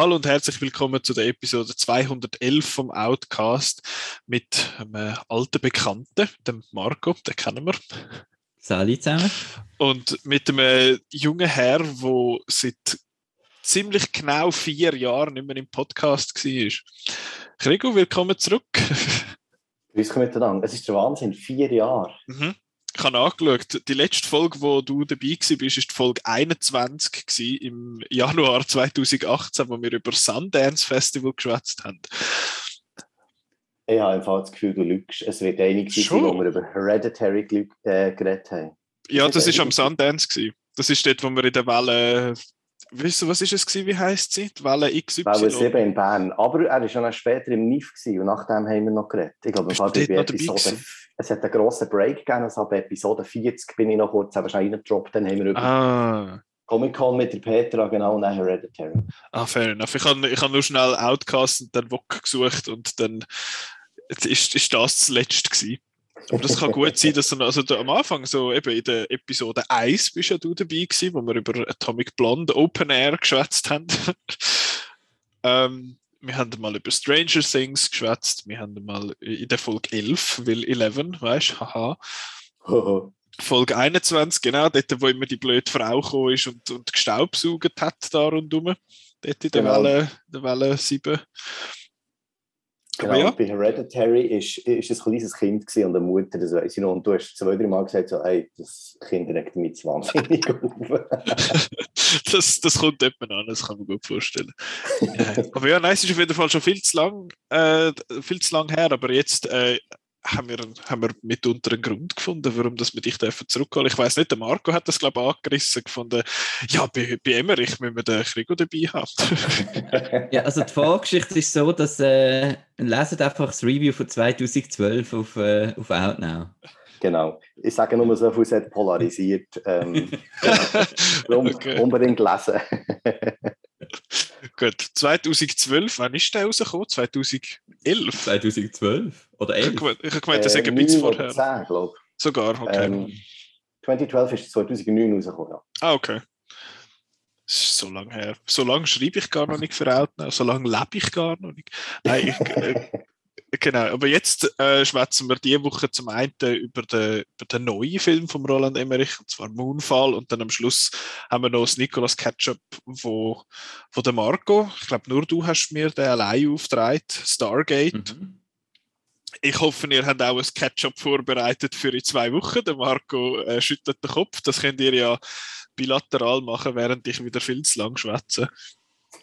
Hallo und herzlich willkommen zu der Episode 211 vom Outcast mit einem alten Bekannten, dem Marco, den kennen wir. Salut zusammen. Und mit einem jungen Herr, der seit ziemlich genau vier Jahren nicht mehr im Podcast war. Krigo, willkommen zurück. Grüß dich miteinander. Es ist der Wahnsinn, vier Jahre. Mhm ich habe nachgeschaut, die letzte Folge, wo du dabei warst, war die Folge 21 im Januar 2018, wo wir über das Sundance Festival geschwätzt haben. Ich habe einfach das Gefühl, du lügst. Es wird einig sein, wo wir über Hereditary äh, geredet haben. Ja, das war am Sundance. Gewesen. Das ist dort, wo wir in der Welle. Weißt du, was ist es gewesen? Wie heisst sie? Die Welle XY? Welle 7 in Bern. Aber er war schon später im NIF gewesen, und nachdem haben wir noch geredet. Ich glaube, es war bei Episode es hat einen grossen Break gegeben, also ab Episode 40 bin ich noch kurz reingedroppt, dann haben wir über ah. Comic-Con mit der Petra, genau, und dann Hereditary. Ah, fair enough. Ich habe ich hab nur schnell Outcast und dann Wok gesucht und dann ist, ist das das letzte gewesen. Aber das kann gut sein, dass du also da am Anfang, so eben in der Episode 1 bist ja du dabei gewesen, wo wir über Atomic Blonde Open Air geschwätzt haben. ähm, wir haben mal über Stranger Things geschwätzt, wir haben mal in der Folge 11, will 11, weißt du, haha. Folge 21, genau, dort, wo immer die blöde Frau gekommen ist und, und gestaubsaugt hat da rundherum. Dort in der, genau. Welle, der Welle 7. Genau, ja. bei Hereditary ist, ist ein kleines Kind gewesen und eine Mutter, das weiß ich noch. Und du hast zwei, drei Mal gesagt, so, ey, das Kind regt mich zu wahnsinnig auf. das, das kommt jemand an, das kann man gut vorstellen. aber ja, nein, es ist auf jeden Fall schon viel zu lang, äh, viel zu lang her, aber jetzt äh, haben wir, haben wir mitunter einen Grund gefunden, warum dass wir dich zurückholen Ich weiß nicht, der Marco hat das, glaube ich, angerissen gefunden. Ja, bei, bei Emmerich müssen wir den Krigo dabei haben. ja, also die Vorgeschichte ist so, dass äh, leset einfach das Review von 2012 auf, äh, auf Outnow. Genau. Ich sage nur so viel, es hat polarisiert. Ähm, genau. okay. Unbedingt lesen. Gut, 2012, wann ist der rausgekommen? 2011? 2012? Oder 11? Ich habe gemeint, das äh, ein bisschen vorher. 10, glaube ich. Sogar, okay. Ähm, 2012 ist 2009 rausgekommen, ja. Ah, okay. Das ist so lange her. So lange schreibe ich gar noch nicht für Outnow, so lange lebe ich gar noch nicht. Nein, ich, äh, Genau, aber jetzt äh, schwätzen wir diese Woche zum einen über den, über den neuen Film von Roland Emmerich, und zwar Moonfall, und dann am Schluss haben wir noch das Nicolas Ketchup wo, wo der Marco, ich glaube nur du hast mir den allein aufgetragen, Stargate. Mhm. Ich hoffe, ihr habt auch ein Ketchup vorbereitet für in zwei Wochen. Der Marco äh, schüttelt den Kopf. Das könnt ihr ja bilateral machen, während ich wieder viel zu lang schwätze.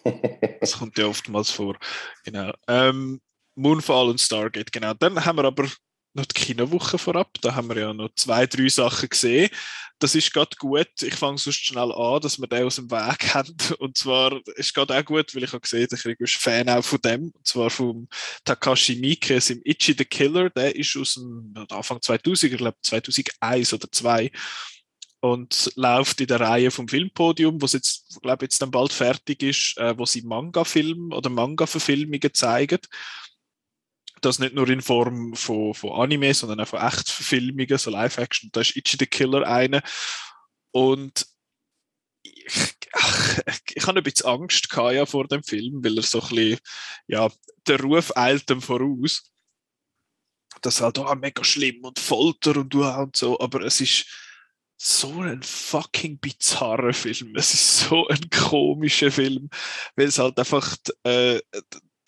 Das kommt ja oftmals vor. Genau. Ähm, Moonfall und Stargate, genau. Dann haben wir aber noch die Kinowoche vorab. Da haben wir ja noch zwei, drei Sachen gesehen. Das ist gerade gut. Ich fange sonst schnell an, dass wir den aus dem Weg haben. Und zwar ist gerade auch gut, weil ich habe gesehen, ich bin Fan auch von dem. Und zwar vom Takashi Miike, im Itchy the Killer. Der ist aus dem Anfang 2000, ich glaube 2001 oder 2002 und läuft in der Reihe vom Filmpodium, wo jetzt, glaube jetzt dann bald fertig ist, äh, wo sie Manga-Film oder Manga-Verfilmungen zeigen das nicht nur in Form von, von Anime, sondern auch von Echtverfilmungen, so Live-Action. Da ist Ichi the Killer eine. Und ich, ach, ich habe ein bisschen Angst gehabt, ja, vor dem Film, weil er so ein bisschen, ja, der Ruf eilt ihm voraus. Das halt, oh, mega schlimm und Folter und du und so, aber es ist so ein fucking bizarrer Film. Es ist so ein komischer Film, weil es halt einfach äh,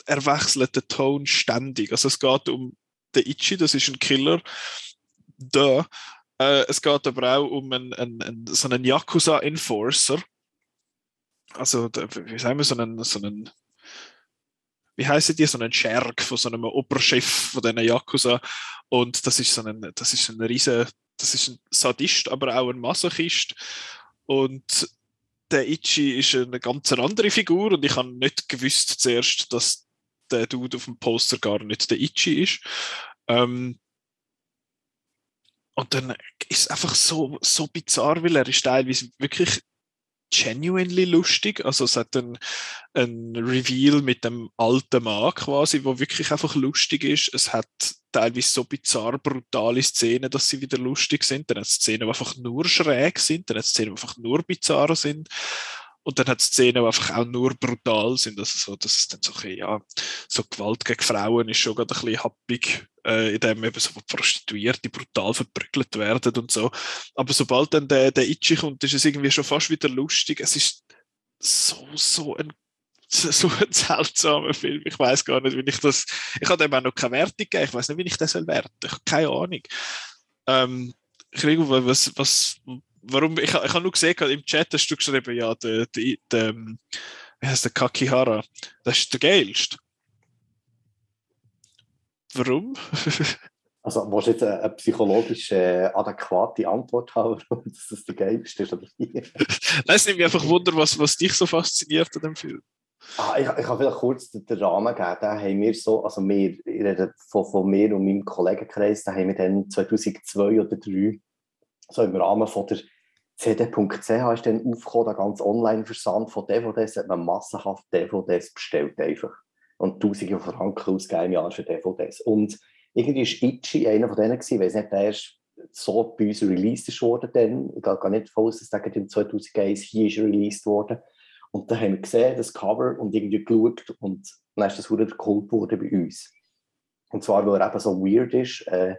er wechselt den Ton ständig. Also es geht um den Ichi, das ist ein Killer. Da. Äh, es geht aber auch um einen, einen, einen so einen Yakuza-Enforcer. Also, wie sagen wir, so einen, so einen wie heißen die, so einen Scherg von so einem Oberchef von diesen Yakuza. Und das ist so ein, das ist ein riesen, das ist ein Sadist, aber auch ein Masochist. Und der Ichi ist eine ganz andere Figur und ich habe nicht gewusst zuerst, dass der Dude auf dem Poster gar nicht der Ichi ist. Ähm, und dann ist es einfach so, so bizarr, weil er ist teilweise wirklich genuinely lustig. Also es hat ein, ein Reveal mit dem alten Mann quasi, wo wirklich einfach lustig ist. Es hat teilweise so bizarr brutale Szenen, dass sie wieder lustig sind. Dann hat es Szenen, die einfach nur schräg sind. Dann hat es Szenen, die einfach nur bizarr sind. Und dann hat es Szenen, die einfach auch nur brutal sind. Also so, dass es dann so, okay, ja, so Gewalt gegen Frauen ist schon gerade ein bisschen happig, äh, in dem eben so Prostituierte brutal verprügelt werden und so. Aber sobald dann der, der Itchy kommt, ist es irgendwie schon fast wieder lustig. Es ist so, so ein so ein seltsamer Film. Ich weiß gar nicht, wie ich das. Ich habe dem auch noch keine Wertung gegeben. Ich weiß nicht, wie ich das werten soll. Ich habe keine Ahnung. Ähm, Krieg, was, was, warum, ich, ich habe nur gesehen, im Chat hast du geschrieben, ja, der, der, der wie heißt der Kakihara, das ist der geilste. Warum? also, willst du jetzt eine, eine psychologisch äh, adäquate Antwort haben, warum das der geilste ist? Oder Nein, es nimmt mich einfach Wunder, was, was dich so fasziniert an dem Film. Ah, ich, ich kann vielleicht kurz den, Rahmen geben. Da haben wir so, also wir, ich rede von, von mir und meinem Kollegenkreis, da haben wir dann 2002 oder 2003 so im Rahmen von der CD.ch ist dann aufgekommen, der ganze Online-Versand von DVDs, hat man massenhaft DVDs bestellt einfach. Und tausende von Franken ausgegeben im Jahr für DVDs. Und irgendwie war Itchy einer von denen gewesen, weil nicht, der erst so bei uns released wurde dann. Ich gehe nicht aus, dass der im 2001 hier ist released wurde. Und dann haben wir gesehen, das Cover, und irgendwie geschaut und dann ist das wieder geholt worden bei uns. Und zwar, weil er eben so weird ist, äh,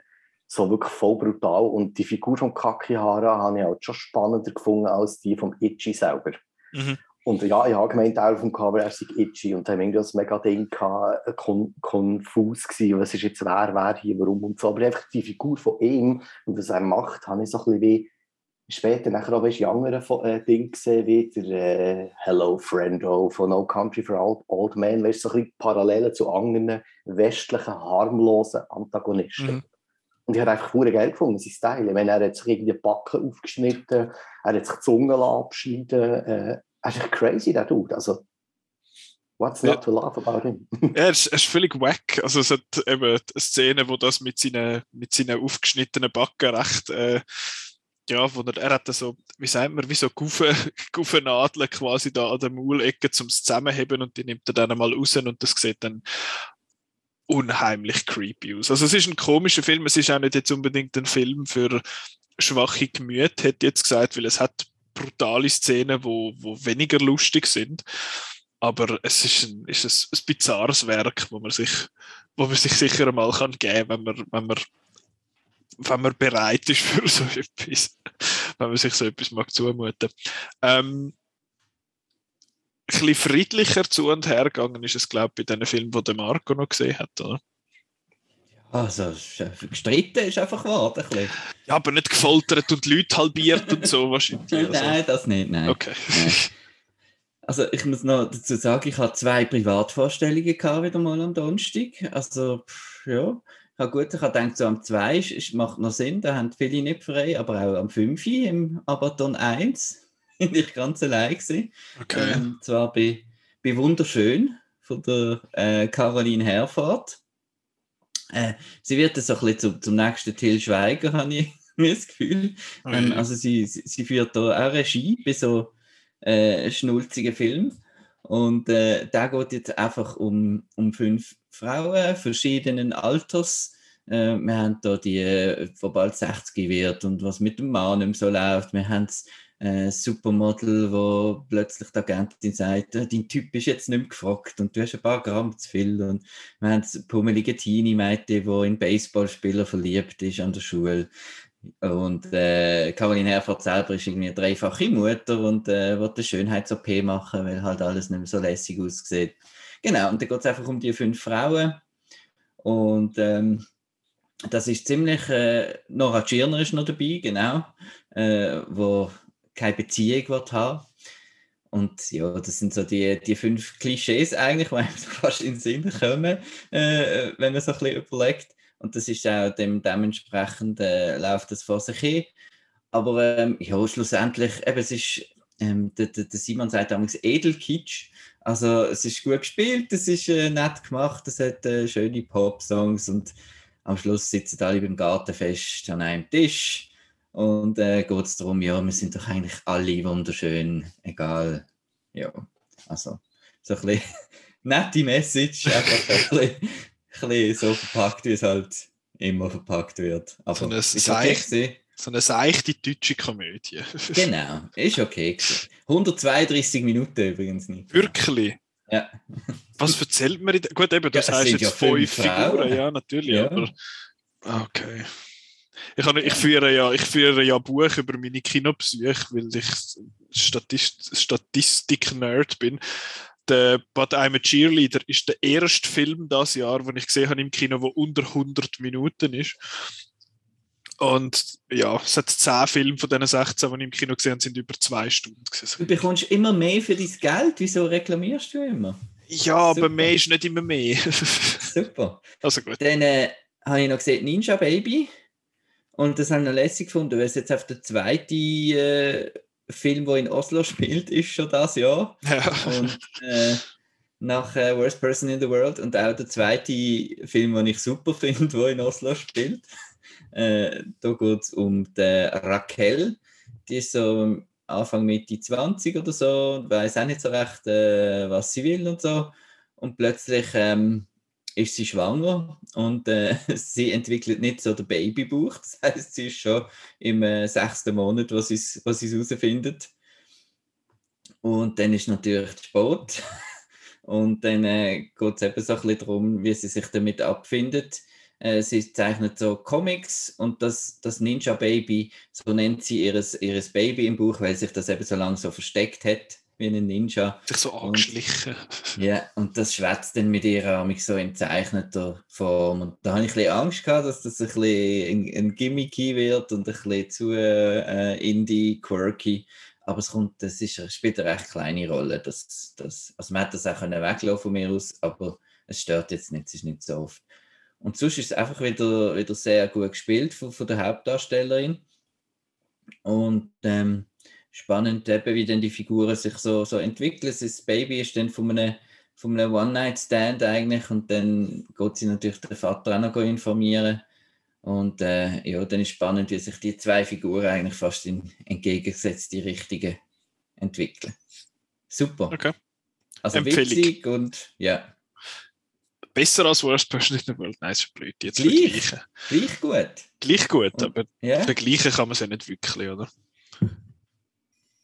so wirklich voll brutal. Und die Figur von Kakihara habe ich halt schon spannender gefunden als die vom Itchy selber. Mhm. Und ja, ich habe gemeint, auch dem Cover, er sei Itchy. Und dann haben wir das mega Ding gehabt, äh, kon konfus gewesen. Was ist jetzt wer, wer hier, warum und so. Aber einfach die Figur von ihm und was er macht, habe ich so ein bisschen wie später nachher auch in anderen äh, Dingen gesehen, wie der äh, Hello Friendo von No Country for Old, Old Men, weißt, so ein bisschen Parallelen zu anderen westlichen, harmlosen Antagonisten. Mhm. Und ich habe einfach pure Geld gefunden, sein Style. Meine, er hat sich irgendwie Backen aufgeschnitten, er hat sich die Zunge abschneiden äh, Er ist echt crazy, der Dude. Also, what's not ja. to laugh about him? ja, er ist, er ist völlig wack. Also, es hat eben eine Szene, wo das mit seinen, mit seinen aufgeschnittenen Backen recht. Äh, ja, wo er, er hat so, wie sagt man, wie so Nadeln quasi da an der Maulecke zum Zusammenheben und die nimmt er dann mal raus und das sieht dann unheimlich creepy aus. Also es ist ein komischer Film, es ist auch nicht jetzt unbedingt ein Film für schwache Gemüter, hätte jetzt gesagt, weil es hat brutale Szenen, wo, wo weniger lustig sind. Aber es ist ein, ist ein, ein bizarres Werk, wo man sich, wo man sich sicher einmal kann geben kann, wenn man, wenn man wenn man bereit ist für so etwas, wenn man sich so etwas mag zumuten. Ähm, bisschen friedlicher zu und her gegangen ist es, glaube ich, bei den Filmen, die der Marco noch gesehen hat, oder? Also, gestritten ist einfach wahr. Ja, aber nicht gefoltert und Leute halbiert und so wahrscheinlich. Also. Nein, das nicht, nein. Okay. Nein. Also, ich muss noch dazu sagen, ich hatte zwei Privatvorstellungen gehabt, wieder mal am Donnerstag. Also, ja. Ja, gut, ich habe gedacht, so am 2 macht noch Sinn, da haben viele nicht frei, aber auch am 5 im Abaton 1 bin ich ganz allein gewesen. Okay. Und ähm, zwar bei, bei Wunderschön von der äh, Caroline Herfahrt. Äh, sie wird so ein bisschen zum, zum nächsten Till Schweiger, habe ich das Gefühl. Oh, ähm, also sie, sie, führt da auch Regie bei so äh, schnulzigen Filmen. Und äh, da geht jetzt einfach um, um fünf Frauen verschiedenen Alters. Äh, wir haben da die, äh, die bald 60 wird und was mit dem Mann so läuft. Wir haben das äh, Supermodel, wo plötzlich die Agentin sagt, äh, dein Typ ist jetzt nicht mehr gefragt und du hast ein paar Gramm zu viel. Und wir haben das pummelige Teenie-Mädchen, die in Baseballspieler verliebt ist an der Schule. Und äh, Caroline Herford selber ist irgendwie dreifache Mutter und äh, will eine Schönheits-OP machen, weil halt alles nicht mehr so lässig aussieht. Genau, und dann geht es einfach um die fünf Frauen. Und ähm, das ist ziemlich, äh, Nora Tschirner ist noch dabei, genau, äh, wo keine Beziehung wird haben. Und ja, das sind so die, die fünf Klischees eigentlich, die einem fast in den Sinn kommen, äh, wenn man so ein bisschen überlegt. Und das ist auch dem, dementsprechend äh, läuft das vor sich hin. Aber ähm, ja, schlussendlich, eben, es ist, ähm, der, der Simon sagt damals Edelkitsch. Also es ist gut gespielt, es ist äh, nett gemacht, es hat äh, schöne Pop-Songs und am Schluss sitzen alle beim Gartenfest an einem Tisch Und äh, geht es darum, ja, wir sind doch eigentlich alle wunderschön, egal. Ja, also so ein bisschen nette Message, einfach ein bisschen, ein bisschen so verpackt, wie es halt immer verpackt wird. Aber So eine ist Seich- gewesen. So eine seichte deutsche Komödie. Genau, ist okay. gewesen. 132 Minuten übrigens nicht. Wirklich. Ja. Was erzählt man? Gut, eben, du Ja, sagst jetzt ja fünf fünf Frauen. Figuren, ja, natürlich, Ja. aber. Okay. Ich, habe, ich, führe ja, ich führe ja Buch über meine Kinobesuche, weil ich Statist, Statistik-Nerd bin. Der But I'm a Cheerleader ist der erste Film das Jahr, den ich gesehen habe im Kino, der unter 100 Minuten ist. Und ja, es hat 10 Filme von diesen 16, die ich im Kino gesehen habe, sind über zwei Stunden. Du gewesen. bekommst immer mehr für dein Geld. Wieso reklamierst du immer? Ja, aber Super. mehr ist nicht immer mehr. Super. also gut. Dann äh, habe ich noch gesehen Ninja Baby. Und das habe ich noch lässig gefunden, weil es jetzt auf der zweite äh, Film, der in Oslo spielt, ist schon das Jahr. Ja. Und äh, nach äh, Worst Person in the World und auch der zweite Film, den ich super finde, der in Oslo spielt. Äh, da geht es um die Raquel. Die ist so Anfang Mitte 20 oder so und weiß auch nicht so recht, äh, was sie will und so. Und plötzlich ähm, ist sie schwanger und äh, sie entwickelt nicht so den Babybauch. Das heißt, sie ist schon im äh, sechsten Monat, was sie herausfindet. Und dann ist natürlich Sport. Und dann äh, geht es eben so ein bisschen darum, wie sie sich damit abfindet. Äh, sie zeichnet so Comics und das, das Ninja Baby, so nennt sie ihres, ihres Baby im Buch, weil sich das eben so lange so versteckt hat, wie ein Ninja. Sich so angeschlichen. Ja, und das schwätzt dann mit ihr auch so in zeichneter Form. Und da habe ich ein bisschen Angst gehabt, dass das ein bisschen ein, ein Gimmicky wird und ein bisschen zu äh, indie-quirky. Aber es kommt, das ist, spielt eine recht kleine Rolle. Das, das, also man hätte das auch können weglassen von mir aus, aber es stört jetzt nicht, es ist nicht so oft. Und sonst ist es einfach wieder, wieder sehr gut gespielt von, von der Hauptdarstellerin. Und ähm, spannend, eben, wie dann die Figuren sich so, so entwickeln. Das Baby ist dann von einem, von einem One-Night-Stand eigentlich und dann geht sie natürlich den Vater auch noch informieren. Und äh, ja, dann ist spannend, wie sich die zwei Figuren eigentlich fast in entgegengesetzte Richtungen entwickeln. Super. Okay. Also Empfehlung. witzig und ja, Besser als Worst Person in the World. Nein, ist blöd. Jetzt Gleich. vergleichen. gleich gut. Gleich gut, aber Ja, vergleichen kann man es ja nicht wirklich, oder?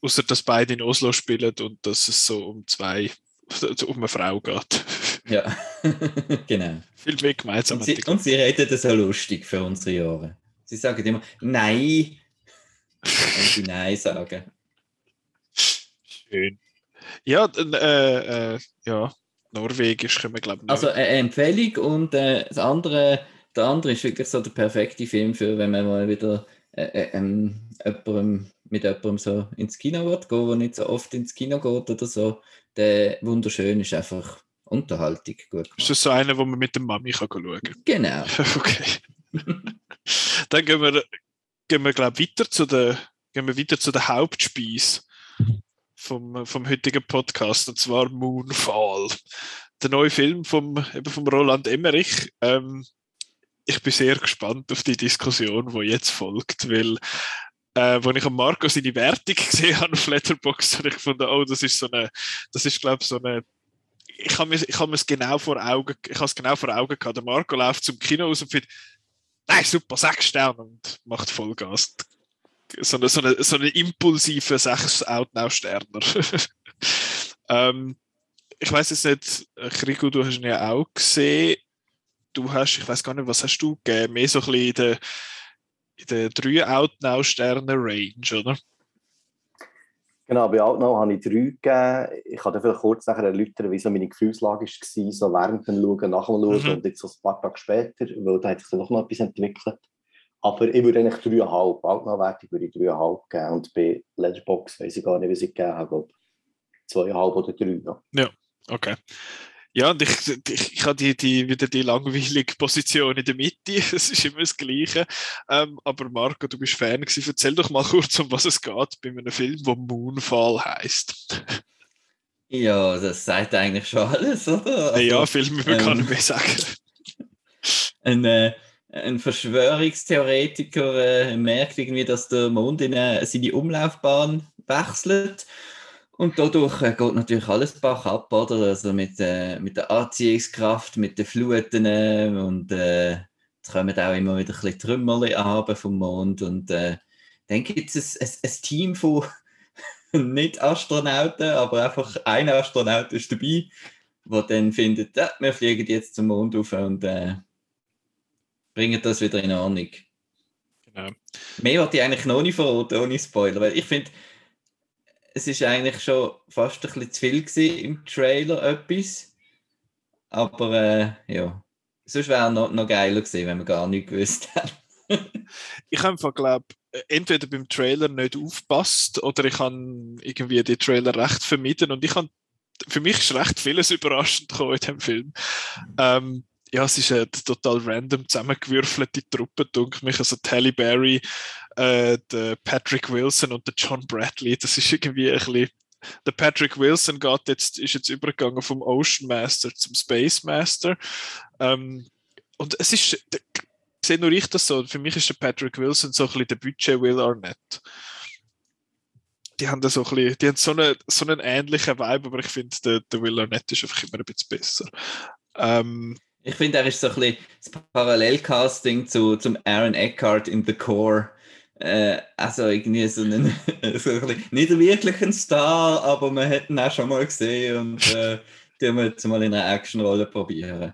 Außer dass beide in Oslo spielen und dass es so um zwei, um eine Frau geht. ja. genau. Viel mehr gemeinsam. Und sie, und sie reden das so lustig für unsere Ohren. Sie sagen immer Nein, wenn sie Nein sagen. Schön. Ja, dann, äh, äh, ja, Norwegisch können wir, glaube ich, Also eine Empfehlung und äh, das andere, der andere ist wirklich so der perfekte Film für, wenn man mal wieder äh, äh, ähm, jemandem, mit jemandem so ins Kino wird, gehen, der nicht so oft ins Kino geht oder so. Der wunderschön ist einfach Unterhaltung gut Ist gemacht. das so einer, wo man mit der Mami kann schauen kann? Genau. Okay. Dann gehen wir, gehen wir glaube ich, weiter zu der, gehen wir weiter zu der Hauptspeise vom, vom heutigen Podcast, und zwar Moonfall. Der neue Film vom, eben vom Roland Emmerich. Ähm, ich bin sehr gespannt auf die Diskussion, die jetzt folgt, weil äh, als ich am Marco seine Wertung gesehen habe auf Letterboxd, habe ich gefunden, oh, das ist so eine, das ist glaube ich so eine ich habe mir, ich habe mir es genau vor Augen, ich habe es genau vor Augen gehabt. Der Marco läuft zum Kino raus und findet, nein, super, sechs Sterne und macht Vollgas. So eine, so eine, so eine impulsive sechs Outnow-Sterner. ähm, ich weiß jetzt nicht, Krigo, du hast ihn ja auch gesehen. Du hast, ich weiß gar nicht, was hast du gegeben? Mehr so ein bisschen in der, in der drei Outnow-Sterne-Range, oder? Genau, bei Outnow habe ich drei gegeben. Ich kann vielleicht kurz nachher erläutern, wie so meine Gefühlslage war, so während dem Schauen, nach dem Schauen Mhm. und jetzt so ein paar Tage später, weil da hat sich dann noch etwas entwickelt. Aber ich würde eigentlich dreieinhalb, Outnow-Wertung würde ich dreieinhalb geben und bei Letterboxd weiß ich gar nicht, wie ich gegeben habe, glaube zweieinhalb oder drei. Ja. Okay. Ja, und ich, ich, ich habe die, die, wieder die langweilige Position in der Mitte. Es ist immer das Gleiche. Ähm, aber Marco, du bist Fan gewesen. Erzähl doch mal kurz, um was es geht bei einem Film, der Moonfall heißt. Ja, das sagt eigentlich schon alles, oder? Also, ja, mehr kann ähm, ich mehr sagen. ein, äh, ein Verschwörungstheoretiker äh, merkt irgendwie, dass der Mond in äh, seine Umlaufbahn wechselt. Und dadurch äh, geht natürlich alles Bach ab, oder? Also mit, äh, mit der Anziehungskraft, mit den Fluten äh, und äh, es kommen auch immer wieder ein bisschen Trümmerli vom Mond. Und äh, dann gibt es ein, ein, ein, Team von nicht Astronauten, aber einfach ein Astronaut ist dabei, der dann findet, ja, wir fliegen jetzt zum Mond auf und äh, bringen das wieder in Ordnung. Genau. Mehr wollte ich eigentlich noch nicht verraten, ohne Spoiler, weil ich finde, es ist eigentlich schon fast ein bisschen zu viel gewesen im Trailer etwas. Aber äh, ja, sonst wäre es noch, noch geiler gewesen, wenn wir gar nicht gewusst hätten. ich habe glaube entweder beim Trailer nicht aufpasst oder ich habe irgendwie die Trailer recht vermieden und ich habe für mich ist recht vieles überraschend gekommen in dem Film. Ähm, ja, es ist eine total random zusammengewürfelte Truppe, denke mich. Also Halle Berry, äh, Patrick Wilson und der John Bradley, das ist irgendwie ein bisschen. Der Patrick Wilson geht jetzt, ist jetzt übergegangen vom Ocean Master zum Space Master. Ähm, und es ist, sehe nur ich das so, für mich ist der Patrick Wilson so ein bisschen der Budget Will Arnett. Die haben da so ein bisschen, die haben so, eine, so einen ähnlichen Vibe, aber ich finde, der, der Will Arnett ist einfach immer ein bisschen besser. Ähm, ich finde, er ist so ein bisschen das Parallelcasting zu, zum Aaron Eckhart in The Core. Äh, also irgendwie so einen, so ein nicht wirklich ein Star, aber man hätte ihn auch schon mal gesehen und äh, die wir jetzt mal in einer Actionrolle probieren.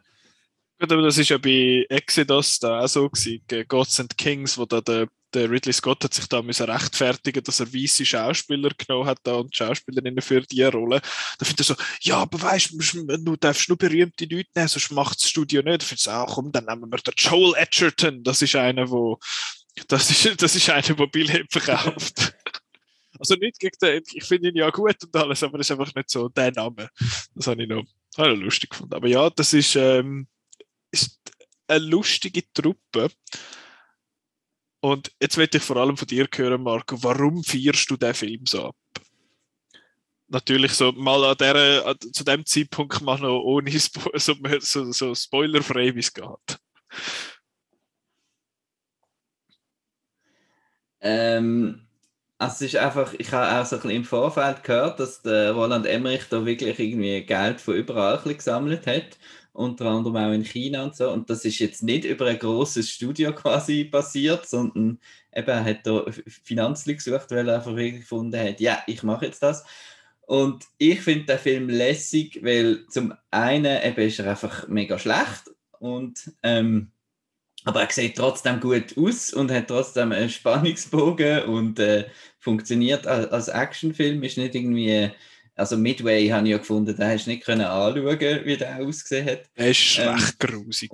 Gut, aber das ist ja bei Exodus da auch so gewesen, Gods and Kings, wo da der der Ridley Scott hat sich da müssen rechtfertigen, dass er weiße Schauspieler genommen hat da und Schauspielerinnen für die Rolle. Da findet er so, ja, aber weißt du, darfst nur berühmte Leute nehmen, sonst macht das Studio nicht. Da findet er, ah, komm, dann nehmen wir den Joel Edgerton. Das ist einer, wo, das ist, das ist einer, der Billhead verkauft. also nicht gegen den, ich finde ihn ja gut und alles, aber das ist einfach nicht so der Name. Das habe ich noch, habe ich lustig gefunden. Aber ja, das ist, ähm, ist eine lustige Truppe. Und jetzt möchte ich vor allem von dir hören, Marco, warum feierst du den Film so ab? Natürlich so mal an der, zu dem Zeitpunkt mal noch ohne Spo so, so, so spoilerfrei, wie es geht. Ähm, also es ist einfach, ich habe auch so ein bisschen im Vorfeld gehört, dass der Roland Emmerich da wirklich irgendwie Geld von überall gesammelt hat unter anderem auch in China und so. Und das ist jetzt nicht über ein großes Studio quasi passiert, sondern eben er hat da Finanzli gesucht, weil er einfach gefunden hat, ja, ich mache jetzt das. Und ich finde den Film lässig, weil zum einen eben ist er einfach mega schlecht und ähm, aber er sieht trotzdem gut aus und hat trotzdem einen Spannungsbogen und äh, funktioniert als, als Actionfilm, ist nicht irgendwie also Midway habe ich ja gefunden, da hast du nicht können anschauen, wie der ausgesehen hat. Er war ähm, recht grusig.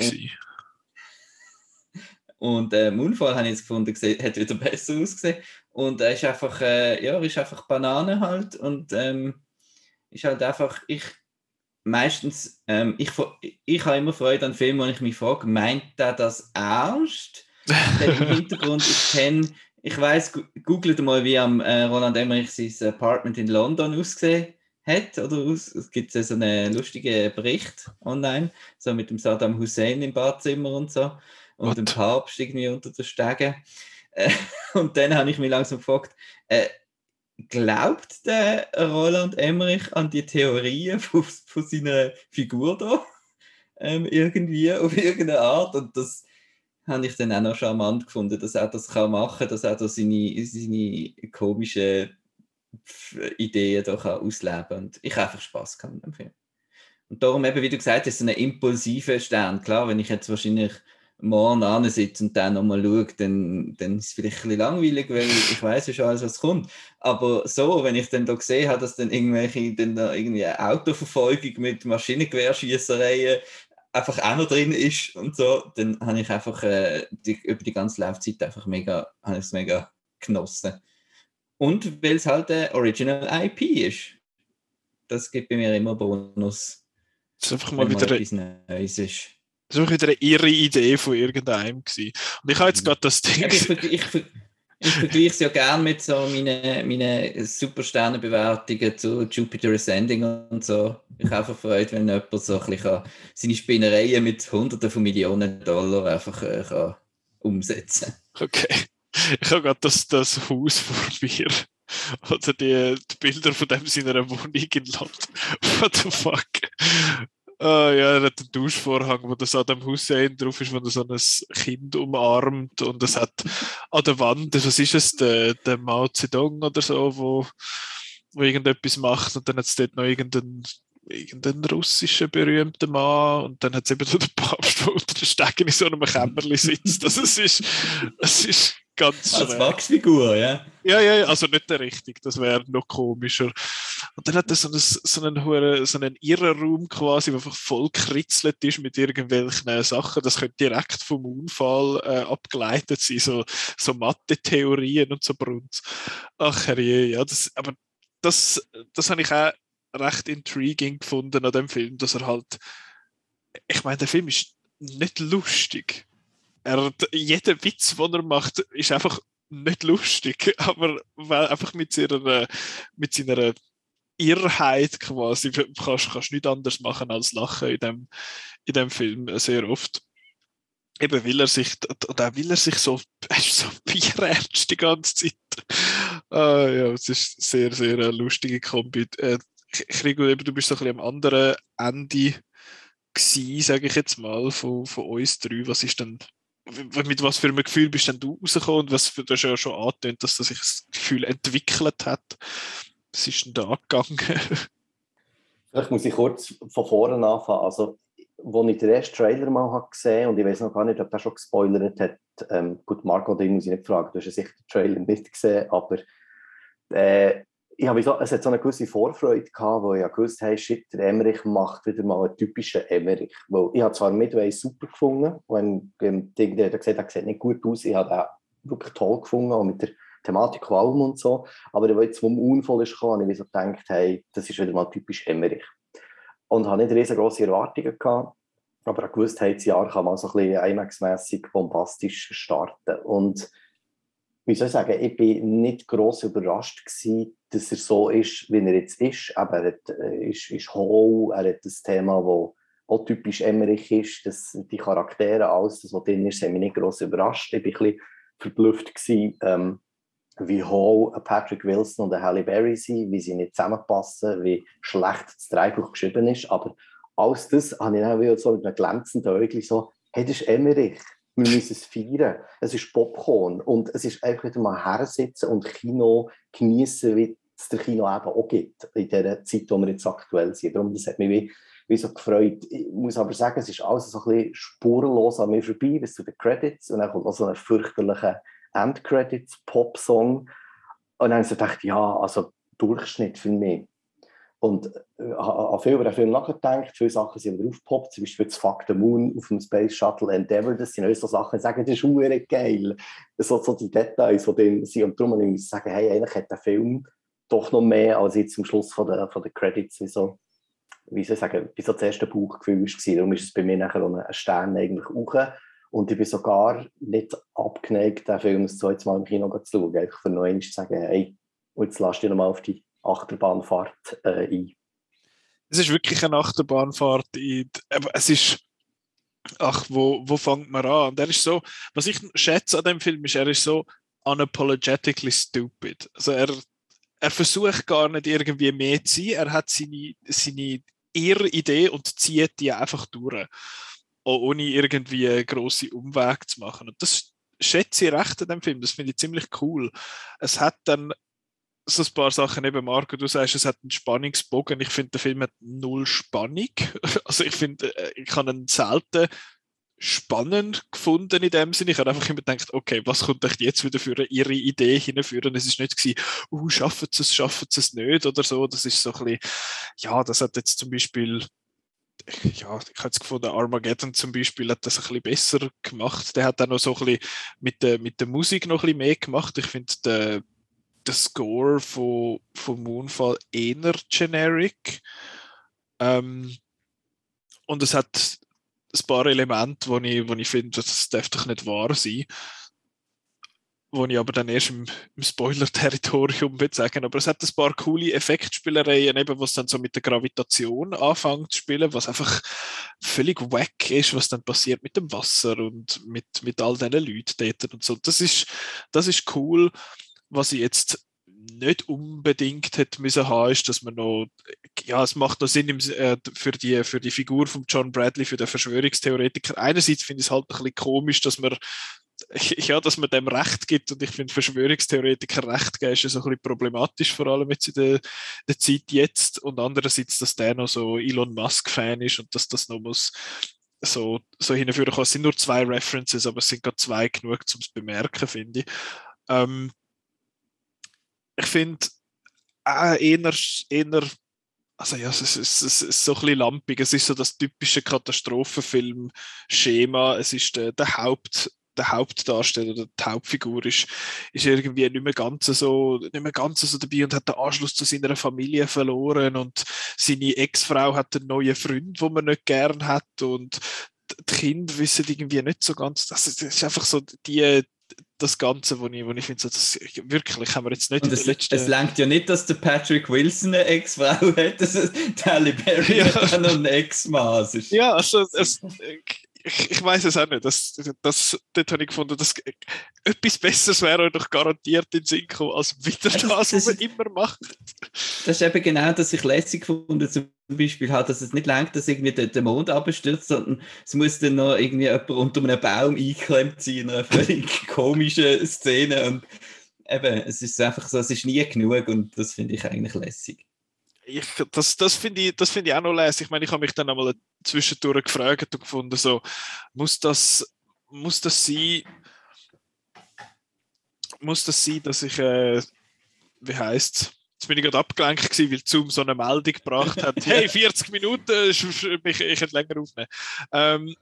Und, und äh, Moonfall habe ich jetzt gefunden, hat wieder besser ausgesehen. Und er ist einfach, äh, ja, ist einfach Banane halt. Und ähm, ist halt einfach, ich meistens, ähm, ich, ich habe immer Freude an Filmen, wo ich mich frage, meint er das ernst? Im Hintergrund, ich kenne ich weiß, googelt mal, wie am äh, Roland Emmerich sein Apartment in London ausgesehen hat. Oder aus, es gibt so einen lustigen Bericht online, so mit dem Saddam Hussein im Badzimmer und so. Und What? dem Papst irgendwie unter den Stegen. Äh, und dann habe ich mich langsam gefragt, äh, glaubt der Roland Emmerich an die Theorien von, von seiner Figur da? Ähm, irgendwie auf irgendeine Art. Und das habe ich dann auch noch charmant gefunden, dass er das kann machen kann, dass er da seine, seine komischen Ideen da kann ausleben kann. Und ich habe einfach Spass gehabt mit dem Film. Und darum eben, wie du gesagt hast, so ein impulsiver Stern. Klar, wenn ich jetzt wahrscheinlich morgen an sitze und dann nochmal schaue, dann, dann ist es vielleicht ein bisschen langweilig, weil ich weiß ja schon alles, was kommt. Aber so, wenn ich dann da gesehen habe, dass dann irgendwelche dann da irgendwie Autoverfolgung mit Maschinengewehrschießereien einfach auch noch drin ist und so, dann habe ich einfach äh, die, über die ganze Laufzeit einfach mega, habe ich es mega genossen. Und weil es halt ein Original IP ist. Das gibt bei mir immer Bonus. Das ist einfach mal wieder etwas Neues ist. Das war wieder eine irre Idee von irgendeinem. Gewesen. Und ich habe jetzt gerade das Ding. Ja, ich, ich, ich, ich vergleiche es ja gerne mit so meinen meine Supersternenbewertungen zu Jupiter Ascending und so. Ich habe Freude, wenn jemand so seine Spinnereien mit Hunderten von Millionen Dollar einfach äh, kann umsetzen Okay. Ich habe gerade das, das Haus vor mir. Oder die, die Bilder von dem seiner Wohnung in Land. What the fuck? Ah, ja, er hat einen Duschvorhang, wo das Saddam Hussein drauf ist, wo er so ein Kind umarmt und es hat an der Wand, was ist es, der, der Mao Zedong oder so, wo, wo irgendetwas macht und dann hat es dort noch irgendeinen irgendeinen russischen berühmten Mann und dann hat es eben so den Papst, der unter den Stegen in so einem Kämmerli sitzt. Also es ist, es ist ganz schwer. Als Wachsfigur, ja? Ja, ja, also nicht der richtig, das wäre noch komischer. Und dann hat er so einen, so einen, so einen Irrenraum quasi, der einfach voll kritzelt ist mit irgendwelchen Sachen. Das könnte direkt vom Unfall äh, abgeleitet sein, so, so Mathe-Theorien und so Brunz. Ach herrje, ja, das, aber das, das habe ich auch recht intriguing gefunden an dem Film, dass er halt, ich meine, der Film ist nicht lustig. Er, jeder Witz, den er macht, ist einfach nicht lustig, aber weil einfach mit seiner, mit seiner Irrheit quasi kannst du nicht anders machen als lachen in dem, in dem Film sehr oft. Eben will er sich, oder will er sich so, so bierernst die ganze Zeit. Ah, ja, es ist sehr, sehr eine lustige Kombi. Äh, du bist so ein bisschen am anderen Ende gewesen, sage ich jetzt mal, von, von uns drei. Was ist denn, mit was für einem Gefühl bist denn du rausgekommen und was, du hast ja schon angetönt, dass sich das Gefühl entwickelt hat. Was ist denn da gegangen? Vielleicht muss ich kurz von vorne anfangen. Also, als ich den ersten Trailer mal habe gesehen und ich weiß noch gar nicht, ob der schon gespoilert hat, ähm, gut, Marco, den muss ich nicht fragen, du hast ja sicher den Trailer nicht gesehen, aber äh, ich habe es hat so eine gewisse Vorfreude gehabt, wo ich ja gewusst habe, shit, der Emmerich macht wieder mal einen typischen Emmerich. Weil ich habe zwar Midway super gefunden, wenn der gesagt hat, er sieht nicht gut aus, ich habe ihn wirklich toll gefunden, auch mit der Thematik allem und so, aber jetzt, wo ein Unfall ist habe ich so gedacht, hey, das ist wieder mal typisch Emmerich. Und habe nicht riesengroße Erwartungen gehabt, aber ich gewusst, hey, das Jahr kann man so ein bisschen IMAX-mässig bombastisch starten. Und wie soll ich sagen, ich bin nicht gross überrascht gewesen, dass er so ist, wie er jetzt ist. Aber er hat, äh, ist, ist hohl, er hat das Thema, das auch typisch Emmerich ist, dass die Charaktere, alles, das, was drin ist, haben mich nicht gross überrascht. Ich war ein bisschen verblüfft, gewesen, ähm, wie hohl Patrick Wilson und Halle Berry sind, wie sie nicht zusammenpassen, wie schlecht das Dreibuch geschrieben ist. Aber alles das habe ich dann wieder so mit einem glänzenden Auge so, hey, das ist Emmerich wir müssen es feiern. Es ist Popcorn und es ist einfach wieder mal hersitzen und Kino genießen, wie es der Kino eben auch gibt, in der Zeit, wo wir jetzt aktuell sind. Darum, das hat mich wie, wie so gefreut. Ich muss aber sagen, es ist alles so ein bisschen spurlos an mir vorbei, bis zu den Credits und dann kommt noch so ein fürchterlicher Endcredits-Pop-Song und dann habe ich so gedacht, ja, also Durchschnitt für mich. Und äh, habe viel über den Film nachgedacht, viele Sachen sind wieder aufgepoppt, zum Beispiel das Fuck the Moon auf dem Space Shuttle Endeavour, das sind so Sachen, die sagen, das ist hure geil. So, so die Details, die drin sind. Und darum muss ich sagen, hey, eigentlich hat der Film doch noch mehr als jetzt zum Schluss von der, von der Credits, wie so, wie soll ich sagen, wie so das erste Buchgefühl war. Darum ist es bei mir nachher ein Stern eigentlich auch. Und ich bin sogar nicht abgeneigt, den Film das zweite Mal im Kino zu schauen, einfach für noch zu sagen, hey, jetzt lass dich nochmal auf die Achterbahnfahrt äh, ein. Es ist wirklich eine Achterbahnfahrt. Aber es ist, ach, wo, wo fängt man an? Und er ist so, was ich schätze an dem Film ist, er ist so unapologetically stupid. Also er, er versucht gar nicht irgendwie mehr zu sein. Er hat seine, seine ihre Idee und zieht die einfach durch. Ohne irgendwie große Umwege zu machen. Und das schätze ich recht an dem Film. Das finde ich ziemlich cool. Es hat dann so ein paar Sachen eben, Marco, du sagst, es hat einen Spannungsbogen. Ich finde, der Film hat null Spannung. Also ich finde, äh, ich habe ihn selten spannend gefunden in dem Sinne. Ich habe einfach immer gedacht, okay, was kommt euch jetzt wieder für ihre Idee hinführen? Es ist nicht gewesen, uh, schaffen sie es, schaffen sie es nicht oder so. Das ist so ein bisschen, ja, das hat jetzt zum Beispiel ja, ich habe es gefunden, Armageddon zum Beispiel hat das ein bisschen besser gemacht. Der hat auch noch so ein bisschen mit der, mit der Musik noch ein bisschen mehr gemacht. Ich finde, der der Score von, von Moonfall eher generic. Ähm, und es hat ein paar Elemente, wo ich, wo ich finde, das darf doch nicht wahr sein. wo ich aber dann erst im, im Spoiler-Territorium würde sagen. Aber es hat ein paar coole Effektspielereien, eben, was dann so mit der Gravitation anfängt zu spielen, was einfach völlig wack ist, was dann passiert mit dem Wasser und mit, mit all diesen Leuten dort und so. Das ist, das ist cool. Was ich jetzt nicht unbedingt hätte müssen haben, ist, dass man noch, ja, es macht noch Sinn im, äh, für, die, für die Figur von John Bradley, für den Verschwörungstheoretiker. Einerseits finde ich es halt ein bisschen komisch, dass man ja, dass man dem Recht gibt und ich finde Verschwörungstheoretiker Recht geben ist ja so ein bisschen problematisch, vor allem jetzt in der, der Zeit jetzt und andererseits, dass der noch so Elon Musk Fan ist und dass das noch muss so, so hinführen kann. Es sind nur zwei References, aber es sind gerade zwei genug zum bemerken, finde ich. Ähm, ich finde äh, eher, eher also ja, es ist, es, ist, so ein bisschen lampig. Es ist so das typische Katastrophenfilm-Schema. Es ist der, der Haupt, der Hauptdarsteller oder die Hauptfigur ist, ist irgendwie nicht mehr ganz so, nicht mehr ganz so dabei und hat den Anschluss zu seiner Familie verloren und seine Ex-Frau hat einen neuen Freund, den man nicht gern hat und die Kinder wissen irgendwie nicht so ganz, das ist einfach so die, das Ganze, wo ich, wo ich finde, so, das, wirklich haben wir jetzt nicht und es, letzten... es langt ja nicht, dass der Patrick Wilson eine Ex-Frau hat, dass Halle Berry ja. noch ein Ex-Mann Ja, also es, ich, ich weiß es auch nicht. Das, das, dort habe ich gefunden, dass etwas Besseres wäre euch doch garantiert in Sinn gekommen, als wieder das, das, was man immer macht. Das ist eben genau, dass ich lässig gefunden zum Beispiel hat, dass es nicht langt, dass irgendwie der, der Mond abstürzt, sondern es muss dann noch irgendwie jemand unter einem Baum eingeklemmt sein in einer völlig komischen Szene und eben, es ist einfach so, es ist nie genug und das finde ich eigentlich lässig ich, das, das finde ich, find ich auch noch lässig. Ich meine, ich habe mich dann einmal zwischendurch gefragt und gefunden, so, muss das, muss das sein, muss das sein, dass ich, äh, wie heißt Jetzt bin ich gerade abgelenkt gewesen, weil Zoom so eine Meldung gebracht hat. hey, 40 Minuten, ich, ich, ich hätte länger aufnehmen. Ähm,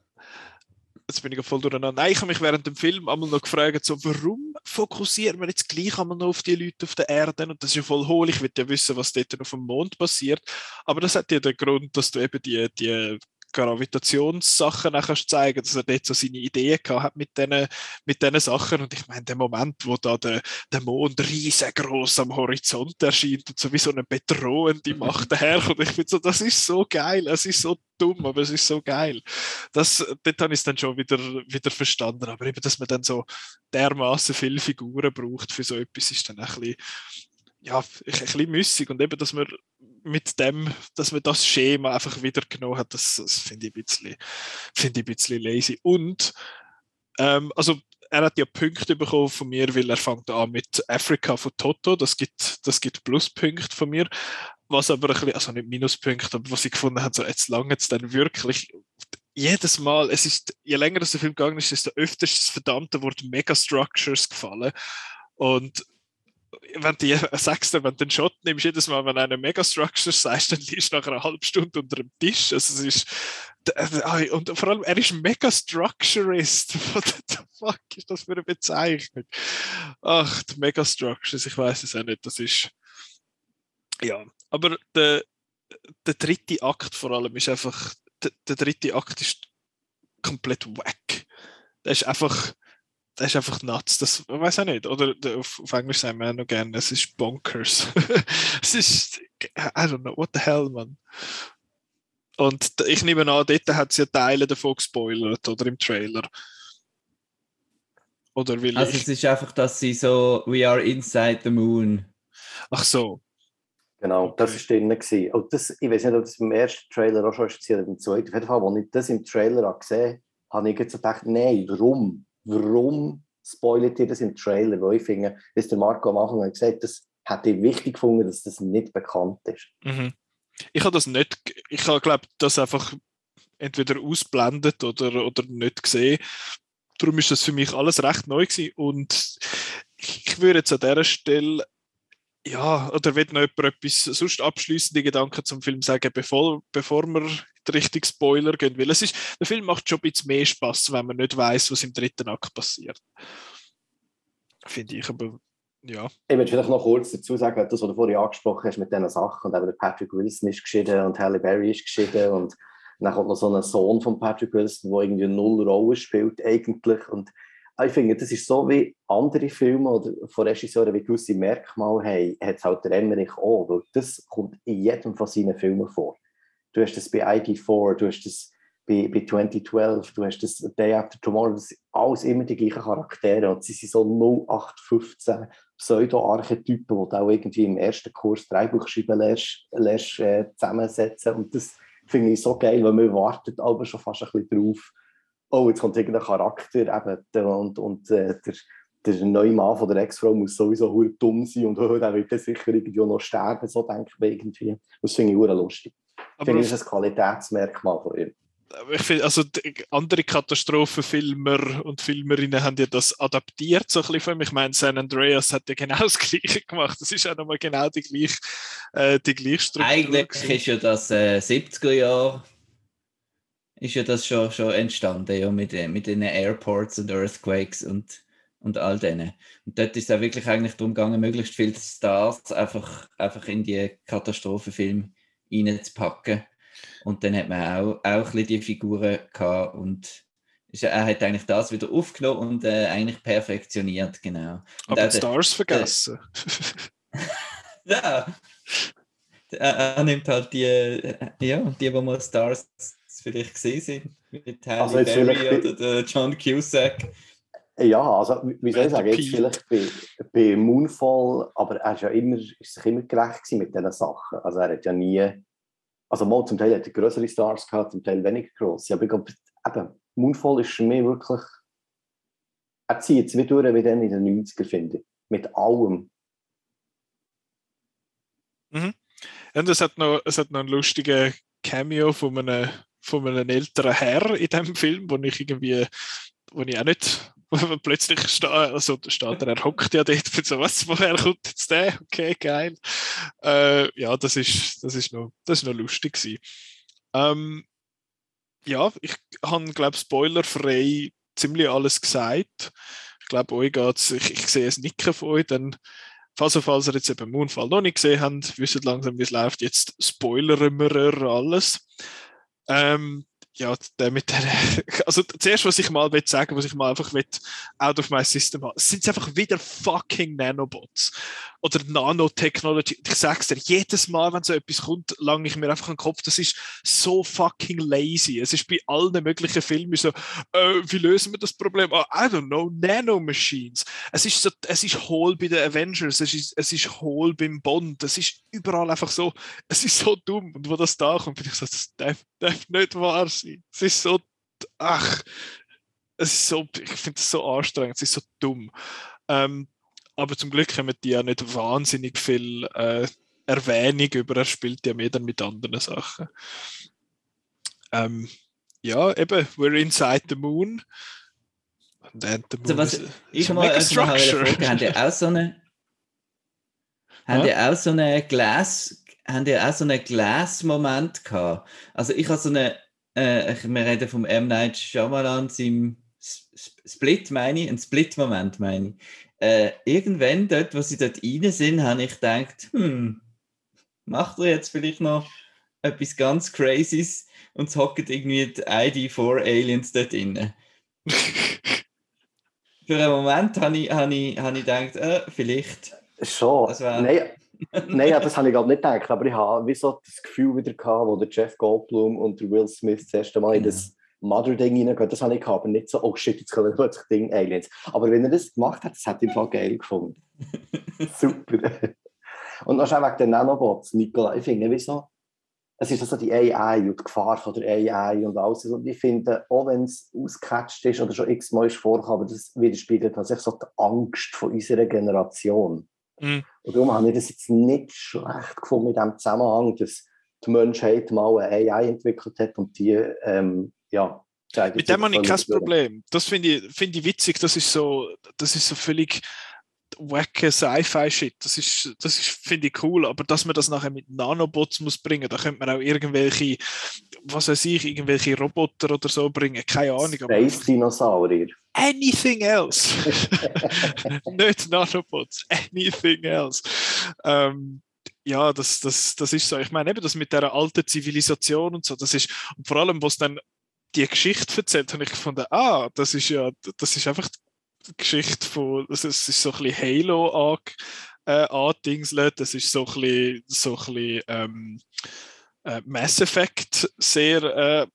jetzt bin ich voll durcheinander. Ich habe mich während dem Film einmal noch gefragt, so, warum fokussieren wir jetzt gleich einmal noch auf die Leute auf der Erde? Und das ist ja voll hohl. Ich will ja wissen, was dort auf dem Mond passiert. Aber das hat ja den Grund, dass du eben die, die Gravitationssachen kannst zeigen, dass er dort so seine Ideen gehabt hat mit diesen mit Sachen. Und ich meine, der Moment, wo da der, der Mond riesengroß am Horizont erscheint und so wie so eine bedrohende Macht daherkommt, ich finde so, das ist so geil, es ist so dumm, aber es ist so geil. Das, dort habe ich es dann schon wieder, wieder verstanden. Aber eben, dass man dann so dermaßen viele Figuren braucht für so etwas, ist dann ein bisschen, ja, ein bisschen müßig. Und eben, dass man mit dem, dass man das Schema einfach wieder genommen hat, das, das finde ich, ein bisschen, find ich ein bisschen lazy. Und ähm, also er hat ja Punkte bekommen von mir, weil er fängt an mit Afrika von Toto. Das gibt, das gibt Pluspunkte von mir. Was aber ein bisschen, also nicht Minuspunkte, aber was ich gefunden habe, so jetzt lange jetzt dann wirklich jedes Mal, es ist, je länger das der Film gegangen ist, ist das verdammte Wort Megastructures gefallen. Und wenn du sagst, wenn du den Shot nimmst, jedes Mal, wenn du eine Megastructure sagst, dann liegst du nach einer halben Stunde unter dem Tisch. Also es ist, und vor allem, er ist Megastructurist. What the fuck ist das für eine Bezeichnung? Ach, die Megastructures, ich weiß es auch nicht. Das ist, ja, aber der, der dritte Akt vor allem ist einfach, der, der dritte Akt ist komplett wack. Der ist einfach, das ist einfach nuts. Das weiß ich nicht. Oder auf, auf Englisch sagen wir auch noch gerne, es ist bonkers. es ist, I don't know, what the hell, man. Und ich nehme an, dort hat sie ja Teile davon gespoilert, oder im Trailer. Oder will also ich... es ist einfach, dass sie so, we are inside the moon. Ach so. Genau, das war drin. Und das, ich weiß nicht, ob das beim ersten Trailer auch schon war, oder beim zweiten. Auf jeden Fall, als ich das im Trailer gesehen habe, habe ich so gedacht, nein, warum? Warum spoilert ihr das im Trailer? Weil ich finde, wie der Marco am Anfang gesagt das hätte ich wichtig gefunden, dass das nicht bekannt ist. Mhm. Ich habe das nicht, ich glaube das einfach entweder ausblendet oder, oder nicht gesehen. Darum ist das für mich alles recht neu gewesen. und ich würde jetzt an dieser Stelle ja, oder wird noch jemand etwas sonst abschließende Gedanken zum Film sagen, bevor, bevor wir richtig Spoiler gehen? Weil es ist, der Film macht schon ein bisschen mehr Spaß, wenn man nicht weiß, was im dritten Akt passiert. Finde ich, aber ja. Ich möchte vielleicht noch kurz dazu sagen, das, was du vorhin angesprochen hast mit diesen Sachen, und eben Patrick Wilson ist geschieden und Halle Berry ist geschieden und dann kommt noch so ein Sohn von Patrick Wilson, der irgendwie null Rolle spielt eigentlich und ich finde, das ist so wie andere Filme oder von Regisseuren, wie gewisse Merkmale haben, hat es halt der Emmerich auch, weil das kommt in jedem von seinen Filmen vor. Du hast das bei ID4, du hast das bei, bei 2012, du hast das Day After Tomorrow, das sind alles immer die gleichen Charaktere und sie sind so 0815 Pseudo-Archetypen, die du auch irgendwie im ersten Kurs Dreibuchschreiben lernst, lernst äh, zusammensetzen und das finde ich so geil, weil man wartet aber schon fast ein bisschen drauf, oh, jetzt kommt irgendein Charakter eben, und, und äh, der, der neue Mann von der Ex-Frau muss sowieso dumm sein und oh, der wird sicher irgendwie noch sterben, so denke ich irgendwie. Das finde ich lustig. Aber finde ich, das ist ein Qualitätsmerkmal von ihm ich finde, also andere Katastrophenfilmer und Filmerinnen haben ja das adaptiert so ein bisschen von Ich meine, San Andreas hat ja genau das Gleiche gemacht. Das ist ja nochmal genau die gleiche, äh, die gleiche Struktur. Eigentlich gewesen. ist ja das äh, 70er Jahr ist ja das schon, schon entstanden, ja, mit, äh, mit den Airports und Earthquakes und, und all denen. Und dort ist es auch wirklich eigentlich darum gegangen, möglichst viele Stars einfach, einfach in die Katastrophenfilme reinzupacken und dann hat man auch, auch ein bisschen die Figuren gehabt und er hat eigentlich das wieder aufgenommen und äh, eigentlich perfektioniert, genau. Und Aber die Stars vergessen. ja. Er, er, nimmt halt die, ja, die, die mal Stars vielleicht gesehen sind, mit Halle also Berry oder der John Cusack. Ja, also wie soll ich sagen, jetzt vielleicht bei, bei Moonfall, aber er ist ja immer, ist sich immer gerecht mit diesen Sachen. Also er hat ja nie also mal zum Teil hat er größere Stars gehabt, zum Teil weniger große. Aber ich glaube, eben, Moonfall ist für mich wirklich, er zieht es wie durch wie dann in den 90er, finde ich. Mit allem. Mhm. Und es hat noch, es hat noch einen lustigen Cameo von einem, von einem älteren Herr in diesem Film, wo ich irgendwie, wo ich auch nicht plötzlich steht, also steht er, er hockt ja dort für so was, woher kommt jetzt der? Okay, geil. Äh, ja, das ist, das ist noch, das ist noch lustig gewesen. Ähm, ja, ich habe, glaube spoilerfrei ziemlich alles gesagt. Ich glaube, euch geht's, ich, ich sehe es Nicken von euch, dann falls, falls ihr jetzt eben Moonfall noch nicht gesehen habt, wisst langsam, wie es läuft. Jetzt spoilern wir alles. Ähm, ja, der mit der, also zuerst, was ich mal will sagen, was ich mal einfach will, out of my system haben, sind einfach wieder fucking Nanobots oder Nanotechnology. Ich sag's dir, jedes Mal, wenn so etwas kommt, lange ich mir einfach den Kopf, das ist so fucking lazy. Es ist bei allen möglichen Filmen so, äh, wie lösen wir das Problem? Oh, I don't know, Nanomachines. Es ist so, es ist Hall bei den Avengers, es ist, es ist Hall beim Bond, es ist überall einfach so, es ist so dumm. Und wo das da kommt, bin ich so, das darf, darf nicht wahr sein. Es ist so, ach, es ist so, ich finde es so anstrengend, es ist so dumm. Ähm, aber zum Glück haben die ja nicht wahnsinnig viel äh, Erwähnung über, er spielt ja mehr dann mit anderen Sachen. Ähm, ja, eben, we're inside the moon. And then the moon also, was ich mal eine Frage, haben die auch so eine haben die auch so eine Glas haben die auch so einen Glas-Moment gehabt? Also ich habe so eine, äh, wir reden vom M. Night Shyamalan, seinem Split meine ich, ein Split-Moment meine ich äh, irgendwann dort, wo sie dort rein sind, habe ich gedacht, hm, macht er jetzt vielleicht noch etwas ganz Crazyes und hocken irgendwie die ID4 Aliens dort drin. Für einen Moment habe ich, habe ich, habe ich gedacht, äh, vielleicht. Schon. Nein, Nein, das habe ich gerade nicht gedacht, aber ich habe wie so das Gefühl wieder gehabt, wo der Jeff Goldblum und der Will Smith das erste Mal in das Mother-Ding reingehen, das habe ich gehabt, aber nicht so, oh shit, jetzt kommen plötzlich Ding Aliens. Aber wenn er das gemacht hat, das hat ich voll geil gefunden. Super. Und noch wegen den Nanobots, Nicola, ich finde, wieso? Es ist also die AI und die Gefahr von der AI und alles. Und ich finde, auch wenn es ausgecatcht ist oder schon x-mal vorgekommen, aber das widerspiegelt tatsächlich so die Angst von unserer Generation. Mhm. Und darum habe ich das jetzt nicht schlecht gefunden mit dem Zusammenhang, dass die Menschheit mal eine AI entwickelt hat und die ähm, ja, mit dem habe ich kein Problem. Das finde ich, find ich witzig. Das ist so, das ist so völlig wacke Sci-Fi-Shit. Das ist, das ist finde ich cool. Aber dass man das nachher mit Nanobots muss bringen, da könnte man auch irgendwelche, was weiß ich, irgendwelche Roboter oder so bringen. Keine Ahnung. Space-Dinosaurier. Anything else. Nicht Nanobots. Anything else. Ähm, ja, das, das, das ist so. Ich meine, eben das mit der alten Zivilisation und so, das ist, und vor allem, was dann die Geschichte erzählt, habe ich gefunden, ah, das ist ja, das ist einfach Geschichte von, das ist, so ein bisschen Halo äh, andingselt, das ist so ein bisschen, so ein bisschen ähm, äh, Mass Effect sehr äh,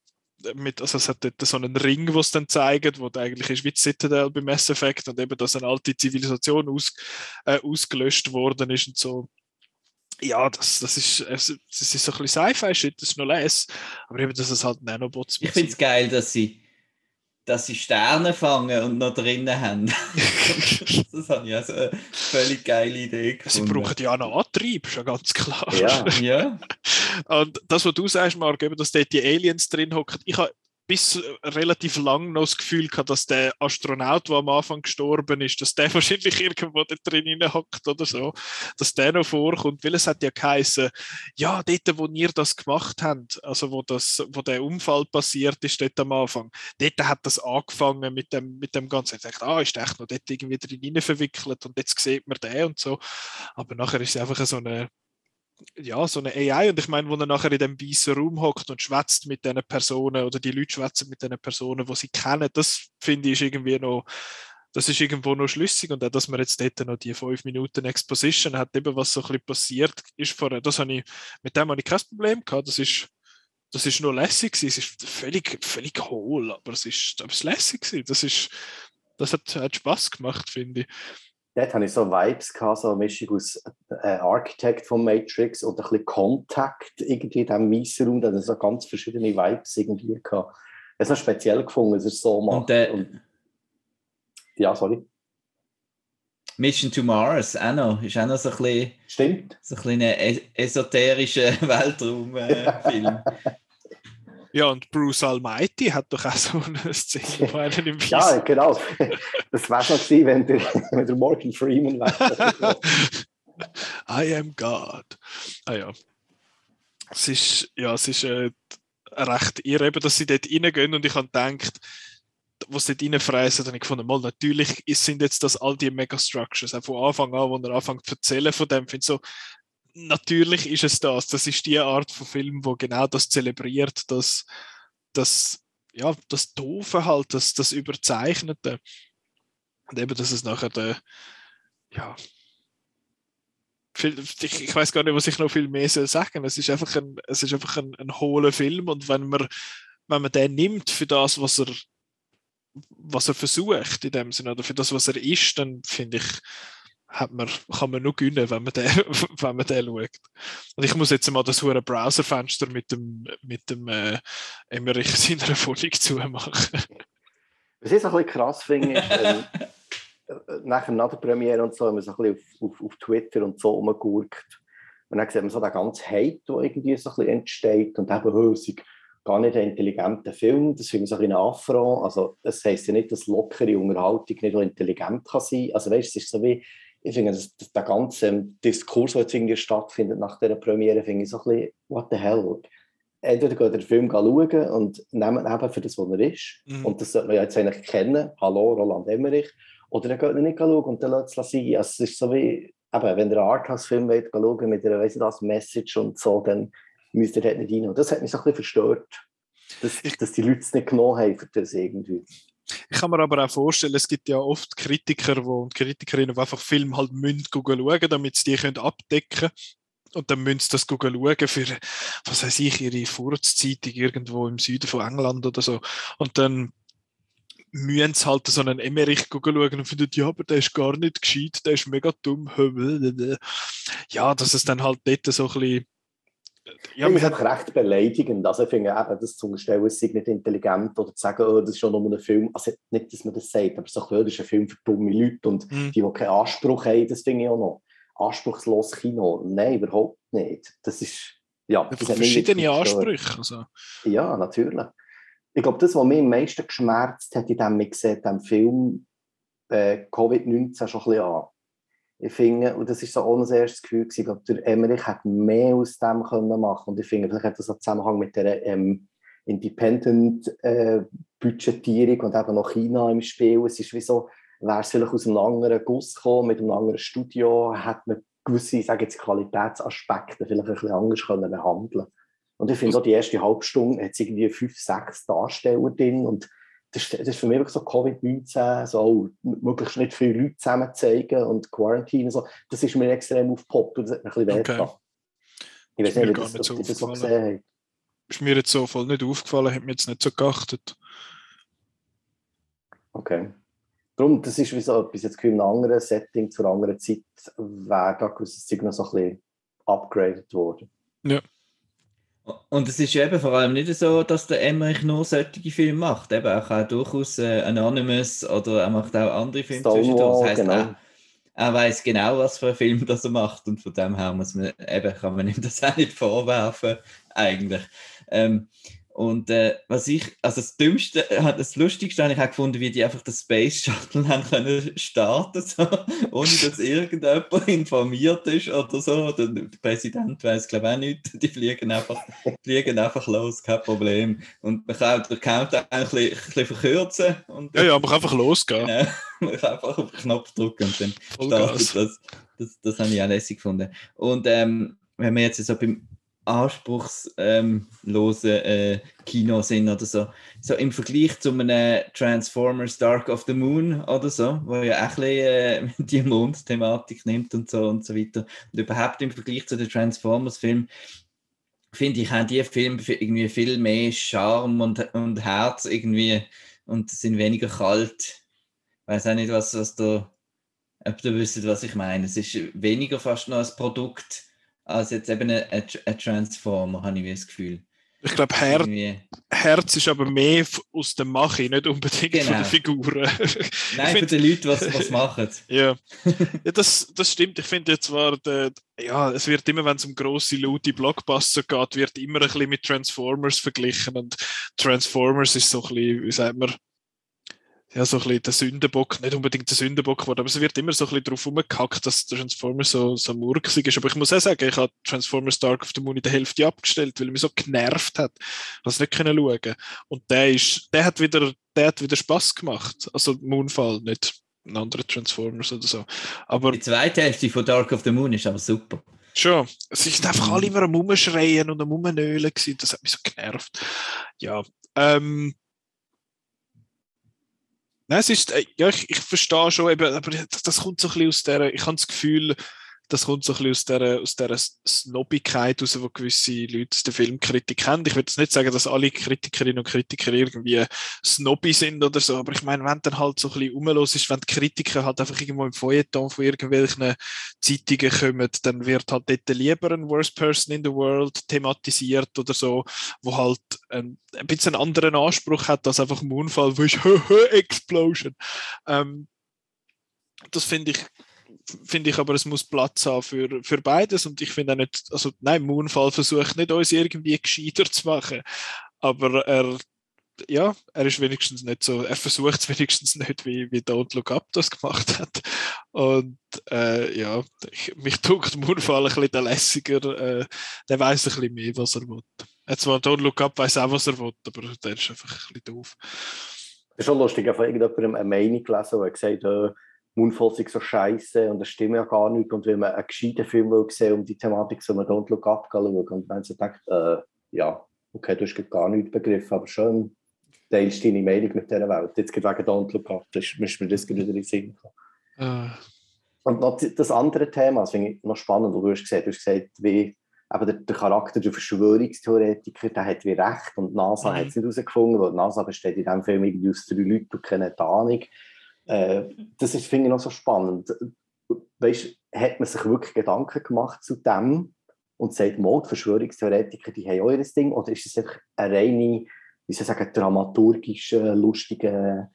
mit, also es hat dort so einen Ring, wo es dann zeigt, wo eigentlich ist wie Citadel bei Mass Effect und eben, dass eine alte Zivilisation aus, äh, ausgelöscht worden ist und so. Ja, das, das, ist, das ist so ein bisschen Sci-Fi-Shit, das ist noch less, aber eben, dass es halt Nanobots Ich finde es geil, dass sie dass sie Sterne fangen und noch drinnen haben. das habe ich also eine völlig geile Idee gefunden. Sie brauchen ja noch Antrieb, ist ja ganz klar. Ja, ja. Und das, was du sagst, Marc, dass dort die Aliens drin hocken, ich habe bis relativ lang noch das Gefühl gehabt, dass der Astronaut, der am Anfang gestorben ist, dass der wahrscheinlich irgendwo da drin hockt oder so, dass der noch vorkommt, weil es hat ja geheißen, ja, dort, wo ihr das gemacht habt, also wo, das, wo der Unfall passiert ist, dort am Anfang, dort hat das angefangen mit dem, mit dem Ganzen. Ich dachte, ah, ist echt noch dort irgendwie drin verwickelt und jetzt sieht man den und so. Aber nachher ist es einfach so eine ja, so eine AI. Und ich meine, wo er nachher in dem weißen Raum hockt und schwätzt mit den Personen oder die Leute schwätzen mit den Personen, die sie kennen, das finde ich irgendwie noch, das ist irgendwo noch schlüssig. Und auch, dass man jetzt dort noch die fünf Minuten Exposition hat, eben was so ein bisschen passiert ist vorher, das habe ich, mit dem habe ich kein Problem gehabt. Das ist, das ist noch lässig gewesen. Es ist völlig, völlig hohl, aber es ist, aber es lässig gewesen. Das ist, das hat, hat Spaß gemacht, finde ich dort hatte ich so Vibes, gehabt, so eine Mischung aus äh, Architect von Matrix und ein bisschen Contact irgendwie in diesem weißen Raum. Da hatte so ganz verschiedene Vibes irgendwie. Gehabt. Es ist speziell gefunden, dass es so macht. Und, äh, und, ja, sorry. Mission to Mars auch noch, ist auch noch so ein bisschen, Stimmt. So ein bisschen esoterischer Weltraumfilm. Äh, Ja, und Bruce Almighty hat doch auch so eine Szene, wo einen im Ja, genau. Das wäre schon gewesen, wenn der, wenn Morgan Freeman wäre. I am God. Ah ja. Es ist, ja, es ist äh, recht irre, eben, dass sie dort reingehen und ich habe gedacht, was sie dort reinfräsen, dann ich gefunden, mal, natürlich sind jetzt das all die Megastructures, auch von Anfang an, wo er anfängt zu erzählen von dem, finde so, natürlich ist es das. Das ist die Art von Film, wo genau das zelebriert, das, das, ja, das Doofe halt, das, das Überzeichnete. Und eben, dass es nachher der, ja, viel, ich, ich weiß gar nicht, was ich noch viel mehr soll sagen. Es ist einfach ein, es ist einfach ein, ein hohler Film und wenn man, wenn man den nimmt für das, was er, was er versucht in dem Sinne oder für das, was er ist, dann finde ich, hat man, kann man nur gewinnen, wenn man den, wenn man den schaut. Und ich muss jetzt mal das hure Browserfenster mit dem, mit dem äh, Emmerich seiner Folie zumachen. Was ich so ein bisschen krass finde, ist, ähm, nachher nach der Premiere und so, wenn man so ein bisschen auf, auf, auf Twitter und so rumgurkt, und dann sieht man so den ganzen Hate, der irgendwie so ein bisschen entsteht und eben, oh, es gar nicht ein intelligenter Film, das finde ich so ein bisschen Affront. Also, das heisst ja nicht, dass lockere Unterhaltung nicht intelligent kann sein. Also, weißt du, es ist so wie, ich finde, der ganze Diskurs, der jetzt irgendwie stattfindet nach dieser Premiere, finde ich so ein bisschen, what the hell? Entweder geht den Film schauen und nehmen eben für das, was er ist. Mhm. Und das sollte man ja jetzt eigentlich kennen. Hallo, Roland Emmerich. Oder dann geht er nicht schauen und dann lässt es sein. Also es ist so wie, eben, wenn ihr einen Arthouse-Film schauen mit einer, weiss ich das, Message und so, dann müsst ihr dort nicht rein. Und das hat mich so ein bisschen verstört, dass, dass die Leute es nicht genommen haben für das irgendwie. Ich kann mir aber auch vorstellen, es gibt ja oft Kritiker wo, und Kritikerinnen, die einfach Filme halt müssen schauen, damit sie die können abdecken können. Und dann müssen sie das schauen für, was weiß ich, ihre Furzeitung irgendwo im Süden von England oder so. Und dann müssen sie halt so einen Emmerich schauen und finden, ja, aber der ist gar nicht gescheit, der ist mega dumm. Ja, dass es dann halt dort so ein bisschen ja, ich finde es recht beleidigend. Also ich finde eben, das zu unterstellen, es sei nicht intelligent oder zu sagen, oh, das ist schon nur ein Film. Also nicht, dass man das sagt, aber so ein das ist ein Film für dumme Leute und mhm. die, die keinen Anspruch haben, das finde ich auch noch. Anspruchslos Kino. Nein, überhaupt nicht. Das ist, ja. Das verschiedene Ansprüche. Also. Ja, natürlich. Ich glaube, das, was mich am meisten geschmerzt hat in dem, ich sehe, dem Film äh, Covid-19 schon ein bisschen an ich finde, und das ist so auch das erste Gefühl gewesen, glaube, der Emmerich hat mehr aus dem können machen und ich finde, vielleicht hat das einen Zusammenhang mit der ähm, Independent-Budgetierung äh, und eben noch China im Spiel. Es ist wie so, wäre es vielleicht aus einem anderen Guss gekommen, mit einem anderen Studio, hat man gewisse, ich sage jetzt, Qualitätsaspekte vielleicht ein bisschen anders können behandeln Und ich finde, so die erste halbe Stunde hat es irgendwie fünf, sechs Darsteller drin und das, das ist für mich wirklich so Covid-19, so möglichst nicht viele Leute zusammen zeigen und Quarantine und so. Das ist mir extrem aufgepoppt und das hat mir ein bisschen okay. Ich weiß nicht, das, so das so gesehen habt. Ist mir jetzt so voll nicht aufgefallen, hat mir jetzt nicht so geachtet. Okay. Darum, das ist wie so etwas, jetzt in einem anderen Setting, zu einer anderen Zeit, wäre da gewisses Zeug noch so ein bisschen upgraded worden. Ja. Und es ist eben vor allem nicht so, dass der Emmerich nur solche Filme macht. Eben auch, auch durchaus äh, Anonymous oder er macht auch andere Filme zwischendurch. Das heisst, genau. er, er weiß genau, was für einen Film das er macht und von dem her muss man, eben, kann man ihm das auch nicht vorwerfen, eigentlich. Ähm, und äh, was ich, also das Dümmste, äh, das Lustigste habe ich auch gefunden, wie die einfach das Space Shuttle haben können starten, so, ohne dass irgendjemand informiert ist oder so. Der Präsident weiß glaube ich auch nicht. Die fliegen einfach, fliegen einfach los, kein Problem. Und man kann den Countdown ein bisschen, ein bisschen verkürzen. Und, ja, ja, man kann einfach losgehen. Ja, man kann einfach auf den Knopf drücken und dann startet das. Das, das habe ich auch lässig gefunden. Und ähm, wenn wir jetzt so beim anspruchslosen ähm, äh, Kino sind oder so. So im Vergleich zu einem Transformers Dark of the Moon oder so, wo ja auch ein bisschen, äh, die Mond-Thematik nimmt und so und so weiter. Und überhaupt im Vergleich zu den Transformers-Filmen finde ich, haben die Filme irgendwie viel mehr Charme und, und Herz irgendwie und sind weniger kalt. Ich weiß auch nicht, was, was da, ob du wisst, was ich meine. Es ist weniger fast noch ein Produkt als jetzt eben ein, ein Transformer, habe ich das Gefühl. Ich glaube, Her Herz ist aber mehr aus dem Mache, nicht unbedingt genau. von den Figuren. Nein, von den Leuten, die was, was machen. ja, ja das, das stimmt. Ich finde jetzt zwar, der, ja, es wird immer, wenn es um grosse, laute Blockbuster geht, wird immer ein bisschen mit Transformers verglichen. Und Transformers ist so ein bisschen, wie sagt man, ja, so ein bisschen der Sündenbock, nicht unbedingt der Sündenbock geworden, aber es wird immer so ein bisschen drauf rumgehackt, dass Transformers so, so murksig ist. Aber ich muss auch sagen, ich habe Transformers Dark of the Moon in der Hälfte abgestellt, weil er mich so genervt hat, dass ich nicht können schauen Und der ist, der hat wieder, der hat wieder Spaß gemacht. Also Moonfall, nicht ein anderer Transformers oder so. Aber die zweite Hälfte von Dark of the Moon ist aber super. Schon. Es sind einfach alle immer am Umschreien und am Umnölen gewesen. Das hat mich so genervt. Ja. Ähm, Nein, es ist, äh, ja, ich, ich verstehe schon, eben, aber das, das kommt so ein bisschen aus der, ich habe das Gefühl, das kommt so ein bisschen aus dieser, aus Snobbigkeit raus, die gewisse Leute der Filmkritik haben. Ich würde jetzt nicht sagen, dass alle Kritikerinnen und Kritiker irgendwie snobby sind oder so, aber ich meine, wenn dann halt so ein bisschen rumlos ist, wenn die Kritiker halt einfach irgendwo im Feuilleton von irgendwelchen Zeitungen kommen, dann wird halt dort lieber ein Worst Person in the World thematisiert oder so, wo halt ein, ein bisschen einen anderen Anspruch hat als einfach ein Unfall, wo ist Explosion. Ähm, das finde ich finde ich aber, es muss Platz haben für, für beides und ich finde auch nicht, also nein, Moonfall versucht nicht, uns irgendwie gescheiter zu machen, aber er, ja, er ist wenigstens nicht so, er versucht es wenigstens nicht, wie, wie Don't Look Up das gemacht hat und äh, ja, ich, mich tut Moonfall ein bisschen lässiger, äh, der weiß ein bisschen mehr, was er will. Er zwar Don't Look Up weiß auch, was er will, aber der ist einfach ein bisschen doof. Das ist schon lustig, ich habe von irgendjemandem eine Meinung gelesen, wo er gesagt hat, äh, Moonfall so scheiße und das stimmt ja gar nicht. Und wenn man einen gescheiten Film will sehen um die Thematik, soll man Don't Look Up schauen. Und dann so denkt, äh, ja, okay, du hast gar nichts begriffen, aber schon teilst deine Meinung mit dieser Welt. Jetzt geht wegen Don't Look Up, das ist mir das wieder in den Sinn uh. Und noch das andere Thema, das finde ich noch spannend, du hast gesagt, du hast gesagt, wie aber der, der, Charakter der Verschwörungstheoretiker, der hat wie recht und NASA mhm. hat es nicht herausgefunden, weil NASA besteht in diesem Film irgendwie aus drei Leuten, die keine Ahnung. Äh, das ist, finde ich, noch so spannend. Weißt, hat man sich wirklich Gedanken gemacht zu dem und sagt, die Verschwörungstheoretiker, die haben auch ihr Ding, oder ist es einfach eine reine, wie soll ich sagen, dramaturgische, lustige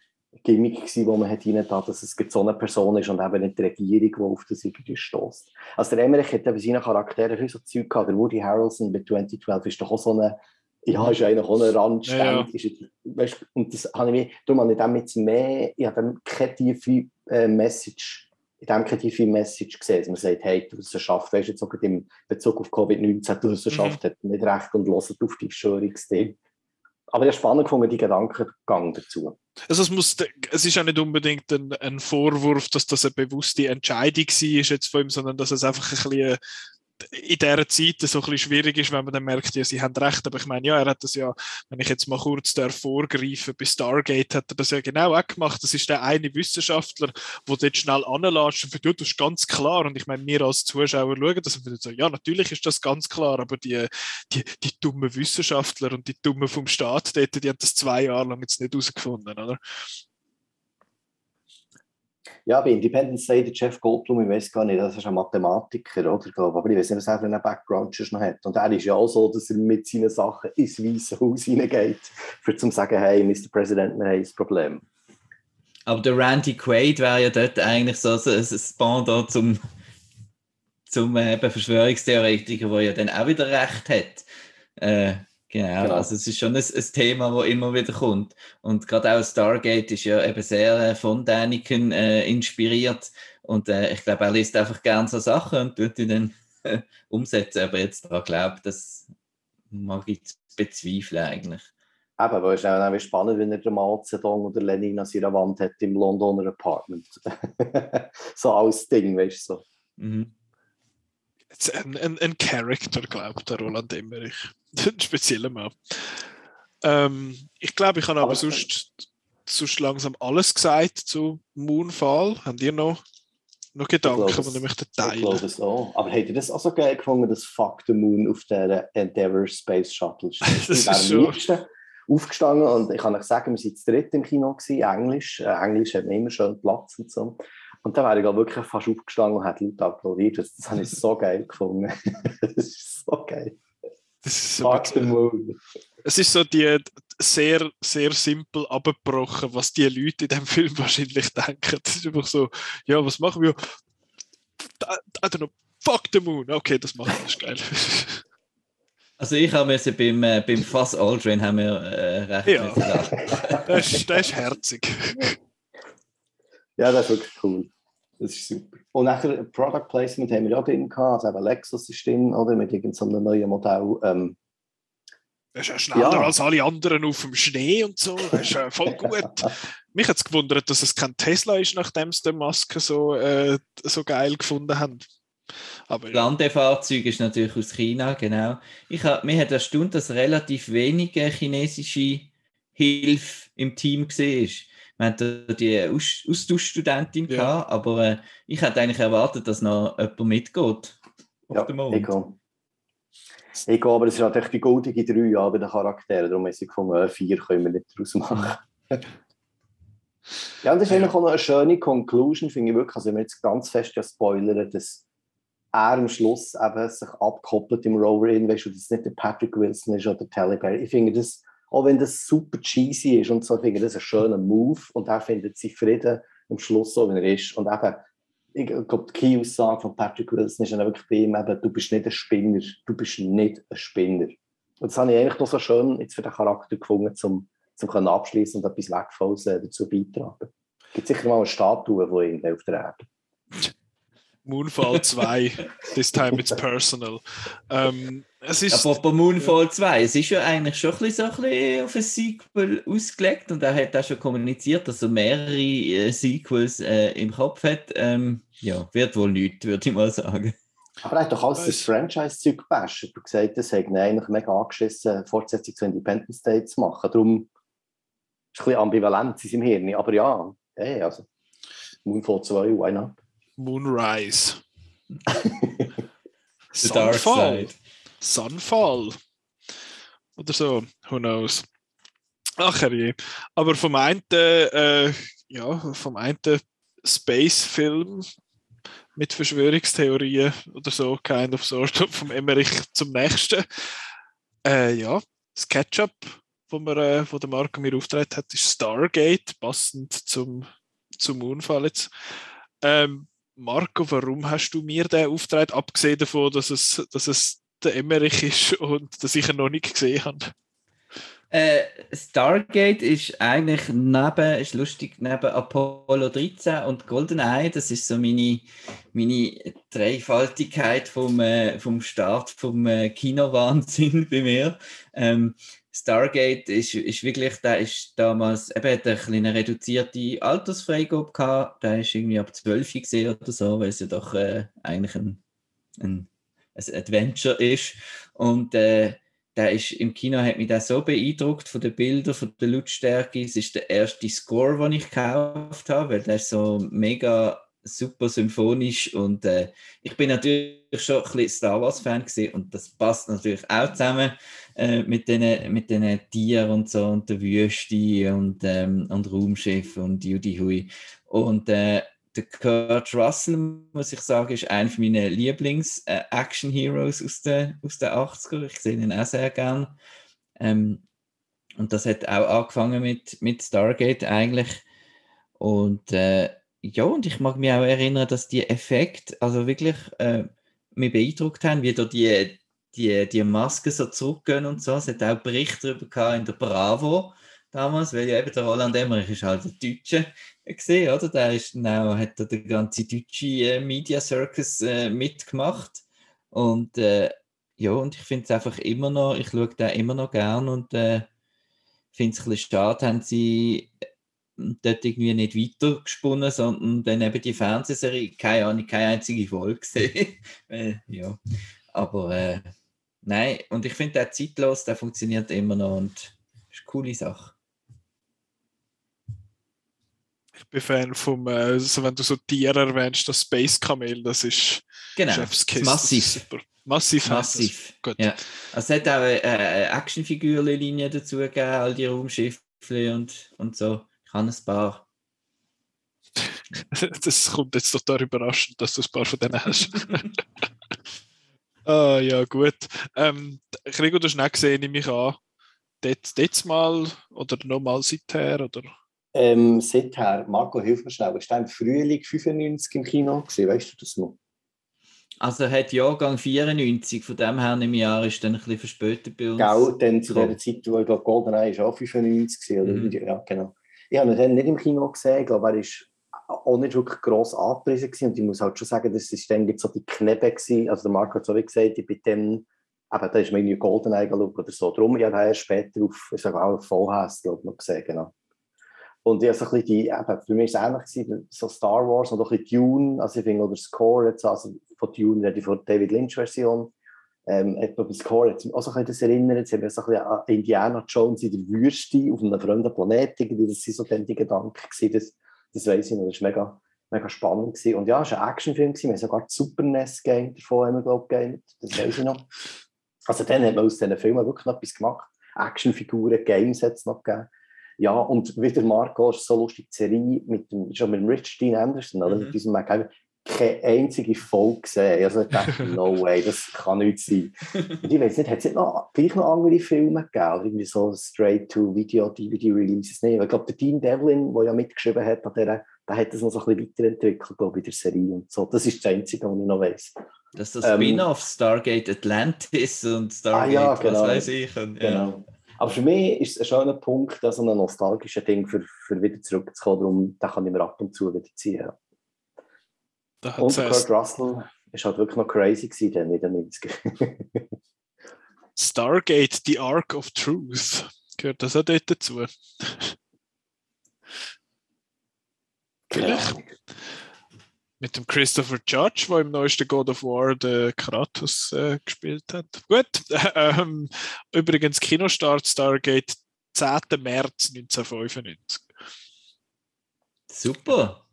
Gimmick gewesen, wo man hat da, dass es so eine Person ist und eben nicht die Regierung, die auf das irgendwie stößt. Also der Emmerich hat bei seinen Charakteren viel so Zeug gehabt. Der Woody Harrelson bei 2012 ist doch auch so eine ja, ist eigentlich auch ein Randstand. Ja, ja. weißt, und das habe ich mir, darum habe ich dem jetzt mehr, ich habe keine tiefe äh, Message, in dem keine tiefe Message gesehen, dass man sagt, hey, die Wissenschaft, weißt du, jetzt auch im Bezug auf Covid-19, die Wissenschaft mhm. hat nicht recht und hört auf die Verschwörungstheorie. Aber ich habe spannend gefunden, die Gedankengang dazu. Also es, muss, es ist ja nicht unbedingt ein, ein Vorwurf, dass das eine bewusste Entscheidung war jetzt von ihm, sondern dass es einfach ein bisschen in dieser Zeit so ein bisschen schwierig ist, wenn man dann merkt, ja, sie haben recht, aber ich meine, ja, er hat das ja, wenn ich jetzt mal kurz da vorgreife, bei Stargate hat er das ja genau auch gemacht, das ist der eine Wissenschaftler, der dort schnell anlatscht und sagt, das ist ganz klar. Und ich meine, wir als Zuschauer schauen das und finden so, ja, natürlich ist das ganz klar, aber die, die, die dummen Wissenschaftler und die dummen vom Staat dort, die haben das zwei Jahre lang jetzt nicht herausgefunden, oder? Ja, bei Independence Day, der Jeff Goldblum, ich weiß gar nicht, das ist ein Mathematiker, oder? Aber ich weiß nicht, was er für einen Background noch hat. Und er ist ja auch so, dass er mit seinen Sachen ins Weiße Haus hineingeht, für zu sagen, hey, Mr. President, wir haben ein Problem. Aber der Randy Quaid wäre ja dort eigentlich so ein Pendant zum, zum äh, Verschwörungstheoretiker, der ja dann auch wieder recht hat. Äh, Genau, genau, also es ist schon ein, ein, Thema, das immer wieder kommt. Und gerade auch Stargate ist ja eben sehr äh, von Däniken äh, inspiriert. Und äh, ich glaube, er liest einfach gerne so Sachen und tut die dann äh, umsetzen. Aber jetzt daran glaubt, das mag ich bezweifeln eigentlich. Eben, weil es ist auch spannend, wenn er den Mao Zedong oder Lenin an seiner Wand hat im Londoner Apartment. so als Ding, weißt du so. Mhm. Ein, ein, ein Charakter, glaubt der Roland Emmerich. ein spezieller Mann. Ähm, ich glaube, ich habe aber, sonst, sonst langsam alles gesagt zu Moonfall. Habt ihr noch, noch Gedanken, die ich möchte teilen? Ich glaube es auch. Aber habt ihr das auch so geil gefunden, dass Fuck the Moon auf der Endeavour Space Shuttle steht? das ist schon... aufgestanden und ich kann euch sagen, wir waren zu dritt im Kino, gewesen, Englisch. Äh, Englisch hat immer schön Platz und so. Und da wäre ich wirklich fast aufgestanden und hätte laut applaudiert. Das, das habe ich so geil gefunden. das ist so geil. Das ist so es ist so die sehr, sehr simpel abgebrochen, was die Leute in dem Film wahrscheinlich denken. Das ist einfach so, ja, was machen wir? I don't know, fuck the moon. Okay, das machen wir, das ist geil. Also ich habe müssen beim, äh, beim Fass Aldrin haben wir äh, recht ja. das, ist, das ist herzig. Ja, das ist wirklich cool. Das ist super. Und nachher Product Placement haben wir ja drin gehabt, also eben Lexus ist drin, oder? Mit irgendeinem neuen Modell. Ähm, das ist ja schneller ja. als alle anderen auf dem Schnee und so. Das ist ja voll gut. Mich hat es gewundert, dass es kein Tesla ist, nachdem sie den Maske so, äh, so geil gefunden haben. Aber. Landefahrzeug ist natürlich aus China, genau. Ich hab, mir hat erstaunt, dass relativ wenige chinesische Hilfe im Team war. Wir hatten die Aus Austauschstudentin, ja. gehabt, aber äh, ich hätte eigentlich erwartet, dass noch jemand mitgeht. ja, dem Mond. Ich gehe. Ich gehe, aber es ist natürlich die goldige drei ja, bei den Charakteren. Darum ist ich gefunden, äh, vier können wir nicht daraus machen. ja, und das ist eigentlich auch noch eine schöne Conclusion, finde ich wirklich. Also, wenn wir jetzt ganz fest ja spoilern, dass er am Schluss eben sich abkoppelt im Rover in, weißt du, dass es nicht der Patrick Wilson ist oder Tally Berry. Ich finde das auch wenn das super cheesy ist und so, finde ich das ein schöner Move und er findet sich Frieden am Schluss so, wie er ist. Und eben, ich glaube, die Key-Aussage von Patrick Wilson ist dann wirklich bei ihm eben, du bist nicht ein Spinner, du bist nicht ein Spinner. Und das habe ich eigentlich noch so schön jetzt für den Charakter gefunden, um zum abschließen und etwas Wertvolles äh, dazu beitragen. Es gibt sicher mal eine Statue von ihm auf der Erde. Moonfall 2, this time it's personal. Ähm, es ist, Apropos Moonfall 2, es ist ja eigentlich schon ein bisschen, so ein bisschen auf ein Sequel ausgelegt und er hat auch schon kommuniziert, dass er mehrere äh, Sequels äh, im Kopf hat. Ähm, ja, wird wohl nichts, würde ich mal sagen. Aber er hat doch alles das Franchise-Zeug gebasht. Du gesagt, das hat eigentlich mega angeschissen, Fortsetzung zu Independence Day zu machen. Darum ist ein bisschen Ambivalenz in seinem Hirn. Aber ja, hey, also Moonfall 2, why not? Moonrise. Sunfall. Sunfall. Oder so, who knows. Ach je. Aber vom einen, äh, ja, vom einen Space-Film mit Verschwörungstheorien oder so, kind of sort, vom Emmerich zum nächsten. Äh, ja, das Ketchup, wo, wir, äh, wo der Marco mir auftritt hat, ist Stargate, passend zum, zum Unfall jetzt. Ähm, Marco, warum hast du mir den Auftritt, abgesehen davon, dass es, dass es der Emmerich ist und dass ich ihn noch nicht gesehen habe? Äh, Stargate ist eigentlich neben, ist lustig, neben Apollo 13 und GoldenEye, das ist so meine, meine Dreifaltigkeit vom, äh, vom Start vom äh, Kinowahnsinn bei mir. Ähm, Stargate ist, ist wirklich, der ist damals, eben eine kleine reduzierte Altersfreigabe gehabt, der ist irgendwie ab 12 gesehen oder so, weil es ja doch äh, eigentlich ein, ein, ein Adventure ist. Und äh, der ist im Kino hat mich das so beeindruckt von den Bildern, von der Lautstärke. Es ist der erste Score, den ich gekauft habe, weil der ist so mega super symphonisch und äh, ich bin natürlich schon ein bisschen Star Wars Fan gesehen und das passt natürlich auch zusammen äh, mit den mit den Tieren und so und der Wüste und ähm, und Raumschiff und Judy Hui und äh, der Kurt Russell, muss ich sagen, ist einer meiner Lieblings-Action-Heroes äh, aus den, aus den 80er. Ich sehe ihn auch sehr gern. Ähm, und das hat auch angefangen mit, mit Stargate eigentlich. Und äh, ja, und ich mag mich auch erinnern, dass die Effekte also wirklich äh, mich beeindruckt haben, wie da die, die, die Masken so zurückgehen und so. Es hat auch Berichte darüber in der Bravo damals, weil ja eben der Roland Emmerich ist halt der Deutsche gesehen, oder? Der ist genau, hat da den ganzen deutschen äh, Media Circus äh, mitgemacht und äh, ja, und ich finde es einfach immer noch, ich schaue da immer noch gern und äh, finde es ein bisschen schade, haben sie dort irgendwie nicht weitergesponnen, sondern dann eben die Fernsehserie, keine Ahnung, keine einzige Folge gesehen. äh, ja, aber äh, nein, und ich finde der zeitlos, der funktioniert immer noch und ist eine coole Sache. Ich bin Fan vom, also wenn du so Tiere erwähnst, das Space Camel, das ist genau, Chefskiss. Massiv. Massiv. Massiv. Gut. Ja. Also es hat auch eine, eine Actionfigurenlinie dazu gegeben, all die Raumschiffe und, und so. Ein paar. das kommt jetzt total überraschend, dass du ein paar von denen hast. ah, ja, gut. Ähm, Gregor, du hast nicht gesehen, nehme ich an. Dort, dort mal oder nochmal seither? Oder? Ähm, seither, Marco, hilf mir schnell, ist der im Frühling 95 im Kino gewesen? Weißt du das noch? Also er hat Jahrgang 94, von dem her im Jahr ist dann ein bisschen verspätet bei uns. Genau, dann zu der Zeit, wo ich glaube, GoldenEye ist auch 95 gewesen, oder? Mhm. Ja, genau. Ich habe ihn dann nicht im Kino gesehen, ich glaube, er ist auch nicht wirklich gross angepriesen gewesen. und ich muss halt schon sagen, das ist dann so die Knebe gewesen, also der Marco hat so wie gesagt, ich bin dann aber da ist mir irgendwie GoldenEye geschaut oder so. Darum, ich habe erst später auf, ich sage auch auf VHS, glaube ich, noch gesehen, genau. Und ich habe so ein bisschen die, eben, für mich war es ähnlich gewesen, so Star Wars und auch ein bisschen Dune, also ich finde, oder Score jetzt, also von Dune ich von David Lynch-Version, ähm, etwa bei Score hat mich auch so ein bisschen das erinnert, jetzt haben wir so ein bisschen an Indiana Jones in der Wüste auf einem fremden Planeten, das sind so die Gedanken gewesen, das, das weiss ich noch, das war mega, mega spannend gewesen. Und ja, es war ein Actionfilm gewesen, wir haben sogar das Super NES-Game davon, haben wir, glaube ich, das weiß ich noch. Also dann hat man aus diesen Filmen wirklich noch etwas gemacht. Actionfiguren, Games hat es noch gegeben. Ja, und wieder Marco, ist so lustig, die Serie mit dem, schon mit dem Rich Dean Anderson, oder? Mhm. Mit diesem MacGyver, keine einzige Folge gesehen. Also ich dachte, no way, das kann nicht sein. Und ich weiß nicht, hat es noch, gleich noch andere Filme gegeben? Oder irgendwie so Straight-to-Video, DVD-Releases? Nee, ich glaube, der Dean Devlin, der ja mitgeschrieben hat, der, der hat das noch so ein bisschen weiterentwickelt, glaube ich, in der Serie und so. Das ist das Einzige, was ich noch weiß. Das ist das ähm, Spin-off Stargate Atlantis und Stargate, ah, ja, genau, was weiß ich. Und, ja. Genau. Aber für mich ist es ein schöner Punkt, so ein nostalgisches Ding, für, für wieder zurückzukommen. Darum den kann ich mir ab und zu wieder ziehen. Und Kurt Russell ist halt wirklich noch crazy gewesen, dann in den 90 Stargate, The Ark of Truth. Gehört das auch dort dazu? Vielleicht. Mit dem Christopher Judge, der im neuesten God of War den Kratos äh, gespielt hat. Gut. Ähm, übrigens, Kinostart Stargate 10. März 1995. Super.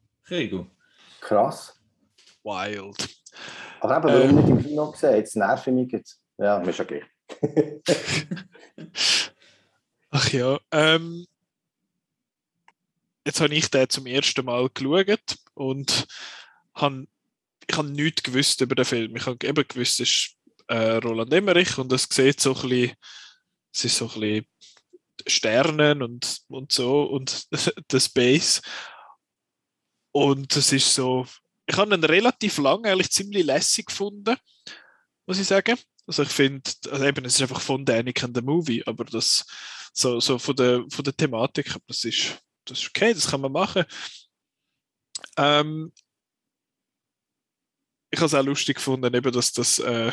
Krass. Wild. Aber eben, warum ähm, nicht im Kino gesehen? Jetzt nervt mich jetzt. Ja, mir ist gleich. Ach ja. Ähm, jetzt habe ich den zum ersten Mal geschaut und habe, ich habe nichts gewusst über den Film. Ich habe eben gewusst, es ist äh, Roland Emmerich und es sieht so ein bisschen, es ist so ein bisschen Sternen und, und so und der Space. Und es ist so, ich habe ihn relativ lang eigentlich ziemlich lässig gefunden, muss ich sagen. Also ich finde, also eben, es ist einfach von Danik and the Movie, aber das so, so von, der, von der Thematik, das ist, das ist okay, das kann man machen. Ähm, ich habe es auch lustig gefunden, eben, dass das, äh,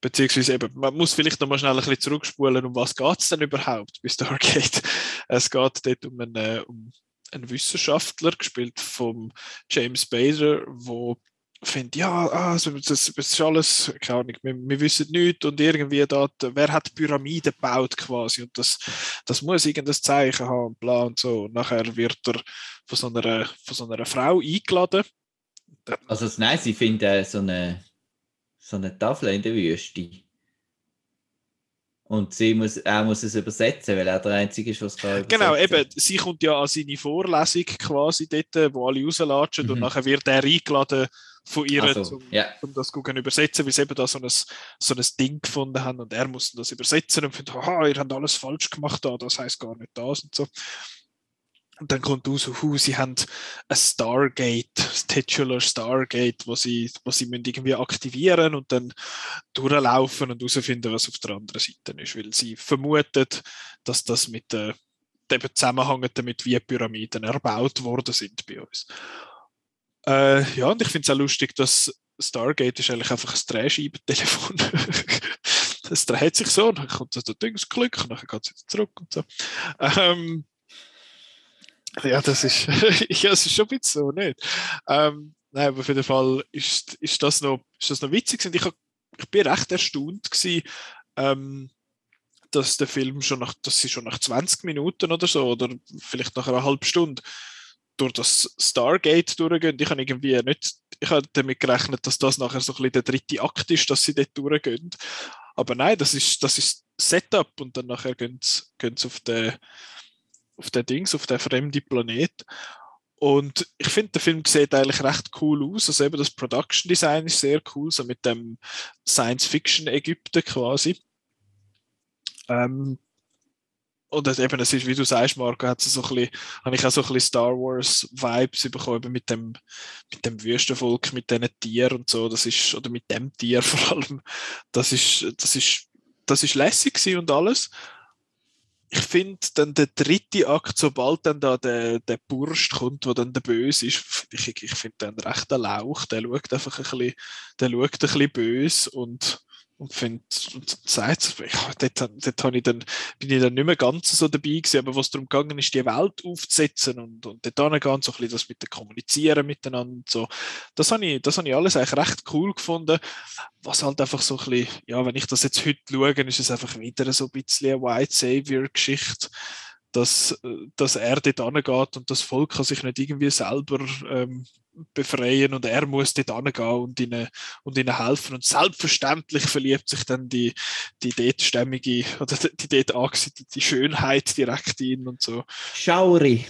beziehungsweise eben, man muss vielleicht noch mal schnell ein bisschen zurückspulen, um was geht es denn überhaupt bei Stargate? Es geht dort um einen, um einen Wissenschaftler, gespielt von James Bader, wo finde, ja, also das, das ist alles, keine Ahnung, wir, wir wissen nichts und irgendwie dort, wer hat Pyramiden gebaut quasi und das, das muss irgendein Zeichen haben bla und so. Und nachher wird er von so einer, von so einer Frau eingeladen. Also nein, sie finden so eine, so eine Tafel in der Wüste. Und sie muss, er muss es übersetzen, weil er der Einzige ist, was kann Genau, eben, sie kommt ja an seine Vorlesung quasi dort, wo alle rauslatschen mhm. und nachher wird er eingeladen von ihr, so, um, ja. um das zu übersetzen, weil sie eben da so ein, so ein Ding gefunden haben und er muss das übersetzen und findet, haha, ihr habt alles falsch gemacht da, das heißt gar nicht das und so. Und dann kommt raus, uh, sie haben ein Stargate, das Titular Stargate, wo sie, wo sie müssen irgendwie aktivieren und dann durchlaufen und herausfinden, was auf der anderen Seite ist, weil sie vermuten, dass das mit äh, eben zusammenhängt damit, wie Pyramiden erbaut worden sind bei uns. Äh, ja, und ich finde es auch lustig, dass Stargate ist eigentlich einfach ein Drehscheibentelefon. das dreht sich so, dann kommt das Dingsklick, und dann geht es wieder zurück und so. Ähm, ja, das ist, ja, das ist schon ein bisschen so, nicht? Ähm, nein, aber auf jeden Fall ist, ist, das, noch, ist das noch witzig. Und ich, hab, ich bin recht erstaunt gewesen, ähm, dass der Film schon nach, dass sie schon nach 20 Minuten oder so, oder vielleicht nach einer halben Stunde, durch das Stargate durchgehen. Ich habe irgendwie nicht, ich habe damit gerechnet, dass das nachher so ein bisschen der dritte Akt ist, dass sie dort durchgehen. Aber nein, das ist, das ist Setup und dann nachher gehen sie, gehen sie auf den auf den Dings, auf den fremden Planet. Und ich finde, der Film sieht eigentlich recht cool aus. Also eben das Production Design ist sehr cool, so mit dem Science-Fiction-Ägypten quasi. Ähm, und eben, es ist, wie du sagst, Marco, hat so ein bisschen, habe ich auch so ein bisschen Star Wars Vibes bekommen mit dem, mit dem Wüstenvolk, mit diesen Tieren und so. Das ist, oder mit dem Tier vor allem. Das ist, das ist, das ist lässig und alles ich finde dann der dritte Akt, sobald dann da der, der Burst kommt, wo dann der Böse ist, ich, ich finde den recht ein Lauch, der schaut einfach ein bisschen, der schaut ein bisschen böse und und finde, und sagt, dort, dort ich dann, bin ich dann nicht mehr ganz so dabei gewesen, aber was darum gegangen ist, die Welt aufzusetzen und, und dort angehen, so ein bisschen das mit dem Kommunizieren miteinander und so. Das habe ich, das habe ich alles eigentlich recht cool gefunden. Was halt einfach so ein bisschen, ja, wenn ich das jetzt heute schaue, ist es einfach wieder so ein bisschen eine White Savior-Geschichte dass, dass er dort angeht und das Volk kann sich nicht irgendwie selber ähm, befreien und er muss dort angehen und ihnen, und ihnen helfen. Und selbstverständlich verliebt sich dann die, die dort stämmige oder die dort angesiedelte Schönheit direkt in und so. Schauri.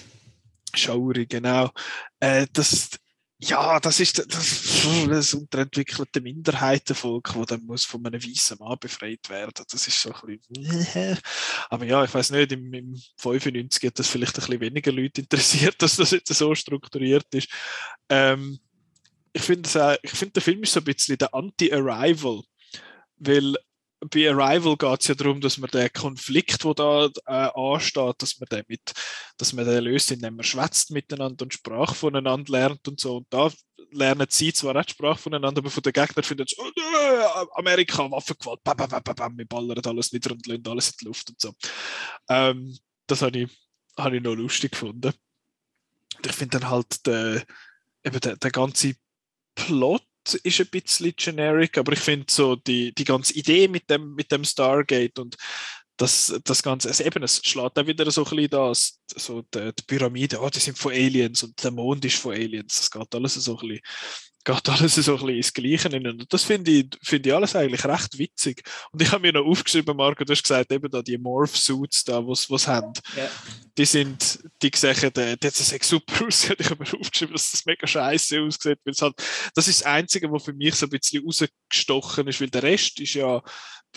Schauri, genau. Äh, das, ja, das ist das, das unterentwickelte Minderheitenvolk, das dann muss von einem weißen Mann befreit werden. Das ist so ein bisschen. Aber ja, ich weiß nicht, im, im 95 hat das vielleicht ein bisschen weniger Leute interessiert, dass das jetzt so strukturiert ist. Ähm, ich finde, find, der Film ist so ein bisschen der Anti-Arrival, weil bei Arrival geht es ja darum, dass man den Konflikt, der da äh, ansteht, dass man den mit, dass man den löst, indem man schwätzt miteinander und Sprache voneinander lernt und so. Und da lernen sie zwar nicht Sprache voneinander, aber von den Gegnern finden sie, oh, äh, Amerika, Waffengewalt, bam, bam, bam, bam, wir ballern alles nieder und lassen alles in die Luft und so. Ähm, das habe ich, hab ich noch lustig gefunden. Und ich finde dann halt der, eben der, der ganze Plot ist ein bisschen generic, aber ich finde so die, die ganze Idee mit dem, mit dem Stargate und das, das Ganze, also eben, es schlägt auch wieder so ein bisschen das, so die, die Pyramide, oh, die sind von Aliens und der Mond ist von Aliens, das geht alles so ein bisschen geht alles so ein bisschen ins Gleiche. Und das finde ich, find ich alles eigentlich recht witzig. Und ich habe mir noch aufgeschrieben, Marco, du hast gesagt, eben da die Morph-Suits da, was was haben, yeah. die sind, die sehen, die, die sehen super aus. Ich habe mir aufgeschrieben, dass das mega scheiße aussieht, weil es halt, das ist das Einzige, was für mich so ein bisschen rausgestochen ist, weil der Rest ist ja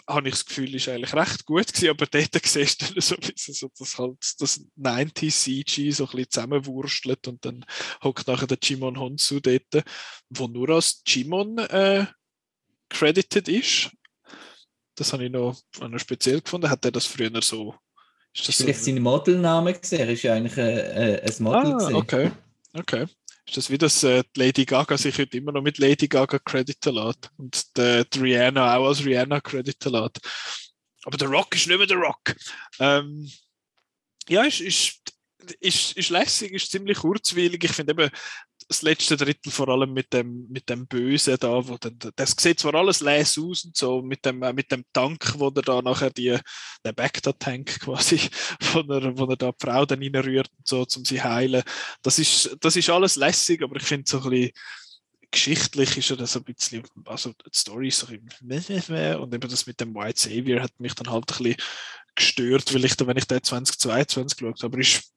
habe ich das Gefühl, ist eigentlich recht gut gewesen, aber dort siehst du so ein bisschen so, dass halt das 90 CG so ein bisschen zusammenwurstelt und dann hockt nachher der Jimon Honsu dort, wo nur als Jimon äh, credited ist. Das habe ich noch, noch speziell gefunden. Hat er das früher so... Ist das Vielleicht so, sein Modelname gesehen? Er ist ja eigentlich ein, ein Model ah, okay. Okay. Ist das wie das äh, Lady Gaga sich heute immer noch mit Lady Gaga crediten lässt und der, die Rihanna auch als Rihanna crediten lässt. Aber der Rock ist nicht mehr der Rock. Ähm, ja, ist, ist, ist, ist lässig, ist ziemlich kurzweilig. Ich finde eben, das letzte Drittel vor allem mit dem, mit dem Bösen da, wo dann, das sieht zwar alles leer aus und so, mit dem, mit dem Tank, wo der da nachher die, der Bagdad-Tank quasi, wo er, wo er da die Frau dann reinrührt und so, um sie heilen. Das ist, das ist alles lässig, aber ich finde so ein bisschen, geschichtlich ist er so ein bisschen, also die Story ist so ein bisschen, und eben das mit dem White Savior hat mich dann halt ein bisschen gestört, weil ich da, wenn ich den 2022 geschaut habe, aber ist,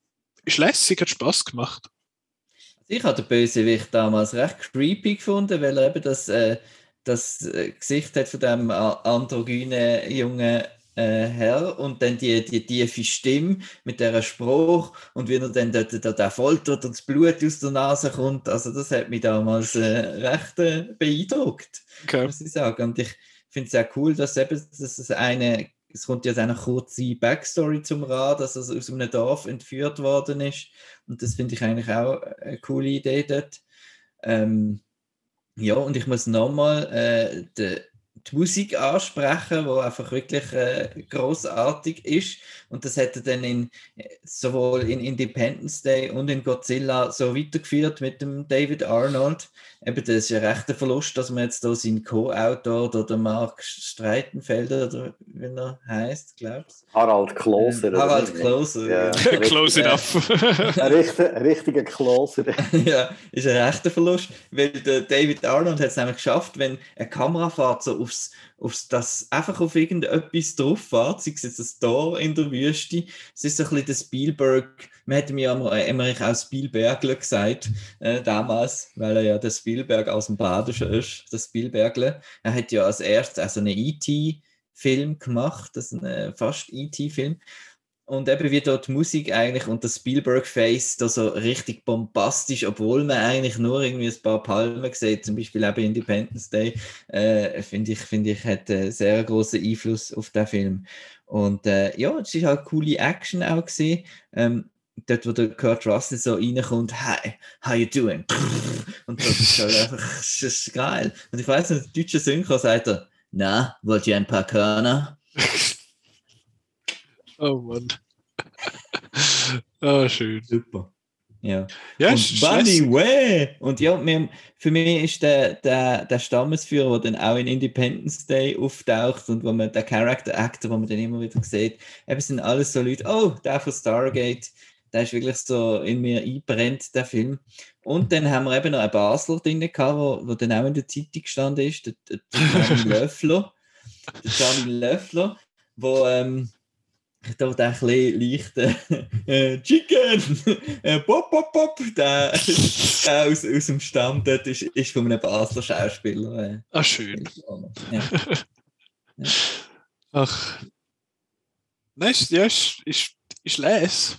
ist lässig, hat Spaß gemacht. Ich habe den Bösewicht damals recht creepy gefunden, weil er eben das, äh, das äh, Gesicht hat von dem androgynen jungen äh, Herr und dann die, die tiefe Stimme mit der Spruch und wie er dann dort, dort, dort foltert und das Blut aus der Nase kommt. Also das hat mich damals äh, recht äh, beeindruckt, okay. muss ich sagen. Und ich finde es sehr cool, dass eben dass es eine es kommt ja eine kurze Backstory zum Rad, dass er aus einem Dorf entführt worden ist. Und das finde ich eigentlich auch eine coole Idee dort. Ähm, ja, und ich muss nochmal äh, die Musik ansprechen, wo einfach wirklich äh, großartig ist. Und das hätte dann in, sowohl in Independence Day und in Godzilla so weitergeführt mit dem David Arnold. Eben, das ist ein rechter Verlust, dass man jetzt da seinen Co-Autor oder Mark Streitenfelder oder wie er heißt, glaubst Harald Kloser. Harald Kloser. Ja. ja. Close enough. ein, richtiger, ein richtiger Kloser. ja, ist ein rechter Verlust, weil der David Arnold hat es nämlich geschafft, wenn eine Kamerafahrt so aufs, aufs das einfach auf irgendetwas drauf fährt, sei es jetzt ein Tor in der Wüste, es ist ein bisschen der Spielberg, man hätte mir immer auch Spielbergler gesagt, äh, damals, weil er ja der Spielberg aus dem Badischen ist, der Spielbergler. Er hat ja als erstes also eine E.T. Film gemacht, das ist ein fast E.T.-Film. Und eben wie dort die Musik eigentlich und das Spielberg-Face da so richtig bombastisch, obwohl man eigentlich nur irgendwie ein paar Palmen sieht, zum Beispiel eben Independence Day, äh, finde ich, finde ich, hat einen sehr großen Einfluss auf den Film. Und äh, ja, es ist halt coole Action auch gesehen. Ähm, dort, wo der Kurt Russell so reinkommt, hi, how you doing? Und das ist halt einfach, das ist geil. Und ich weiß nicht, der deutsche Synchro sagt er, na, wollt ihr ein paar Körner? Oh Mann. oh, schön. Super. Ja. ja und Bunny Way! Und ja, wir, für mich ist der, der, der Stammesführer, der dann auch in Independence Day auftaucht und wo man der Character Actor, wo man dann immer wieder sieht, eben sind alles so Leute, oh, der von Stargate, der ist wirklich so in mir einbrennt, der Film. Und dann haben wir eben noch einen Basler drin gehabt, wo, wo dann auch in der Zeitung gestanden ist, der, der, der Löffler. Der Charlie Löffler, wo ähm, da der ein bisschen leichte äh, Chicken, äh, pop, pop, pop, der, der aus, aus dem Stamm dort ist, ist von einem Basler Schauspieler. Äh, Ach, schön. Ja. ja. Ach. Nein, ist, ja, ist, ist, ist les.